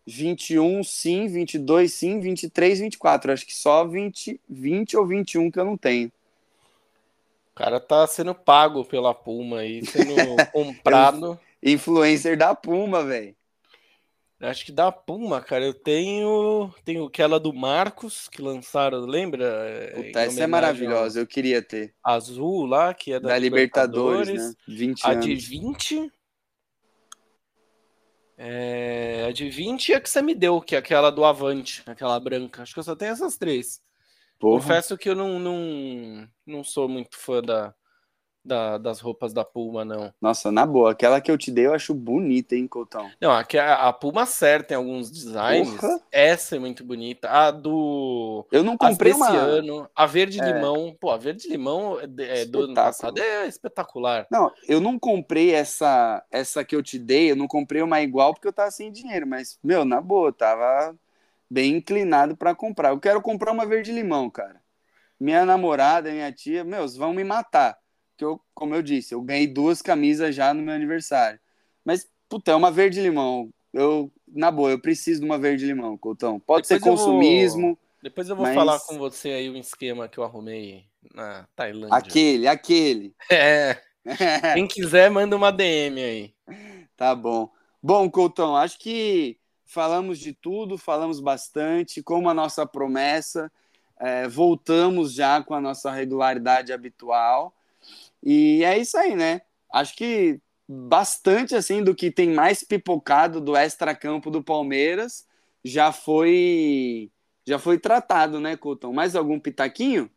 21, sim. 22, sim. 23, 24. Acho que só 20, 20 ou 21 que eu não tenho. O cara tá sendo pago pela Puma aí, sendo comprado. Influencer da Puma, velho. Acho que da Puma, cara, eu tenho tenho aquela do Marcos que lançaram, lembra? Puta, essa é maravilhosa, eu queria ter. Azul lá, que é da, da Libertadores, Libertadores, né? 20 a anos. de 20. É, a de 20 é a que você me deu, que é aquela do Avante, aquela branca. Acho que eu só tenho essas três. Porra. Confesso que eu não, não, não sou muito fã da, da, das roupas da Puma, não. Nossa, na boa, aquela que eu te dei eu acho bonita, hein, Coutão? Não, a, a Puma certa em alguns designs. Porra. Essa é muito bonita. A do. Eu não comprei uma. ano, a verde-limão. É. Pô, a verde-limão é, é do ano passado é espetacular. Não, eu não comprei essa, essa que eu te dei, eu não comprei uma igual porque eu tava sem dinheiro, mas, meu, na boa, tava bem inclinado para comprar. Eu quero comprar uma verde-limão, cara. Minha namorada, minha tia, meus, vão me matar que eu, como eu disse, eu ganhei duas camisas já no meu aniversário. Mas, puta, é uma verde-limão. Eu, na boa, eu preciso de uma verde-limão, Coutão. Pode depois ser consumismo. Vou, depois eu vou mas... falar com você aí um esquema que eu arrumei na Tailândia. Aquele, aquele. É. Quem quiser, manda uma DM aí. Tá bom. Bom, Coutão, acho que falamos de tudo, falamos bastante, como a nossa promessa. É, voltamos já com a nossa regularidade habitual. E é isso aí, né? Acho que bastante assim do que tem mais pipocado do extra-campo do Palmeiras já foi já foi tratado, né, Couton? Mais algum pitaquinho?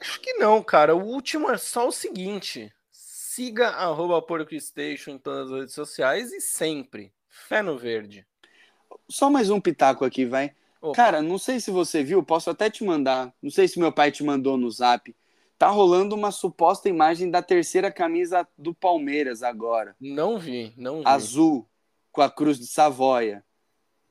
Acho que não, cara. O último é só o seguinte: siga arroba PorcoStation em todas as redes sociais e sempre fé no verde. Só mais um pitaco aqui, vai. Opa. Cara, não sei se você viu, posso até te mandar. Não sei se meu pai te mandou no zap tá rolando uma suposta imagem da terceira camisa do Palmeiras agora. Não vi, não vi. Azul, com a cruz de Savoia.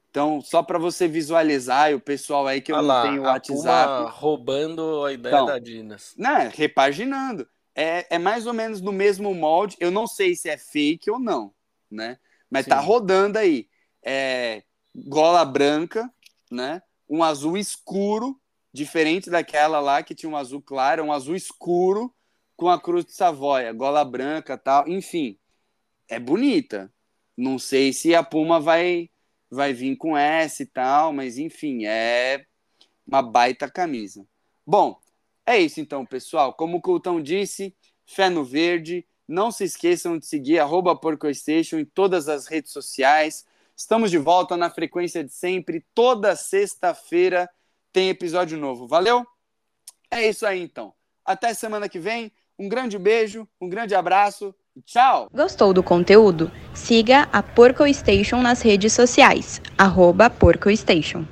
Então, só para você visualizar, e o pessoal aí que eu ah não tenho o WhatsApp. roubando a ideia então, da Dinas. Né, repaginando. É, é mais ou menos no mesmo molde. Eu não sei se é fake ou não, né? Mas tá Sim. tá rodando aí. É, gola branca, né? Um azul escuro, diferente daquela lá que tinha um azul claro, um azul escuro com a cruz de Savoia, gola branca, tal, enfim. É bonita. Não sei se a Puma vai vai vir com essa e tal, mas enfim, é uma baita camisa. Bom, é isso então, pessoal. Como o Coutão disse, fé no verde. Não se esqueçam de seguir arroba PorcoStation em todas as redes sociais. Estamos de volta na frequência de sempre. Toda sexta-feira tem episódio novo. Valeu? É isso aí então. Até semana que vem. Um grande beijo, um grande abraço Tchau! Gostou do conteúdo? Siga a Porco Station nas redes sociais, arroba Porco Station.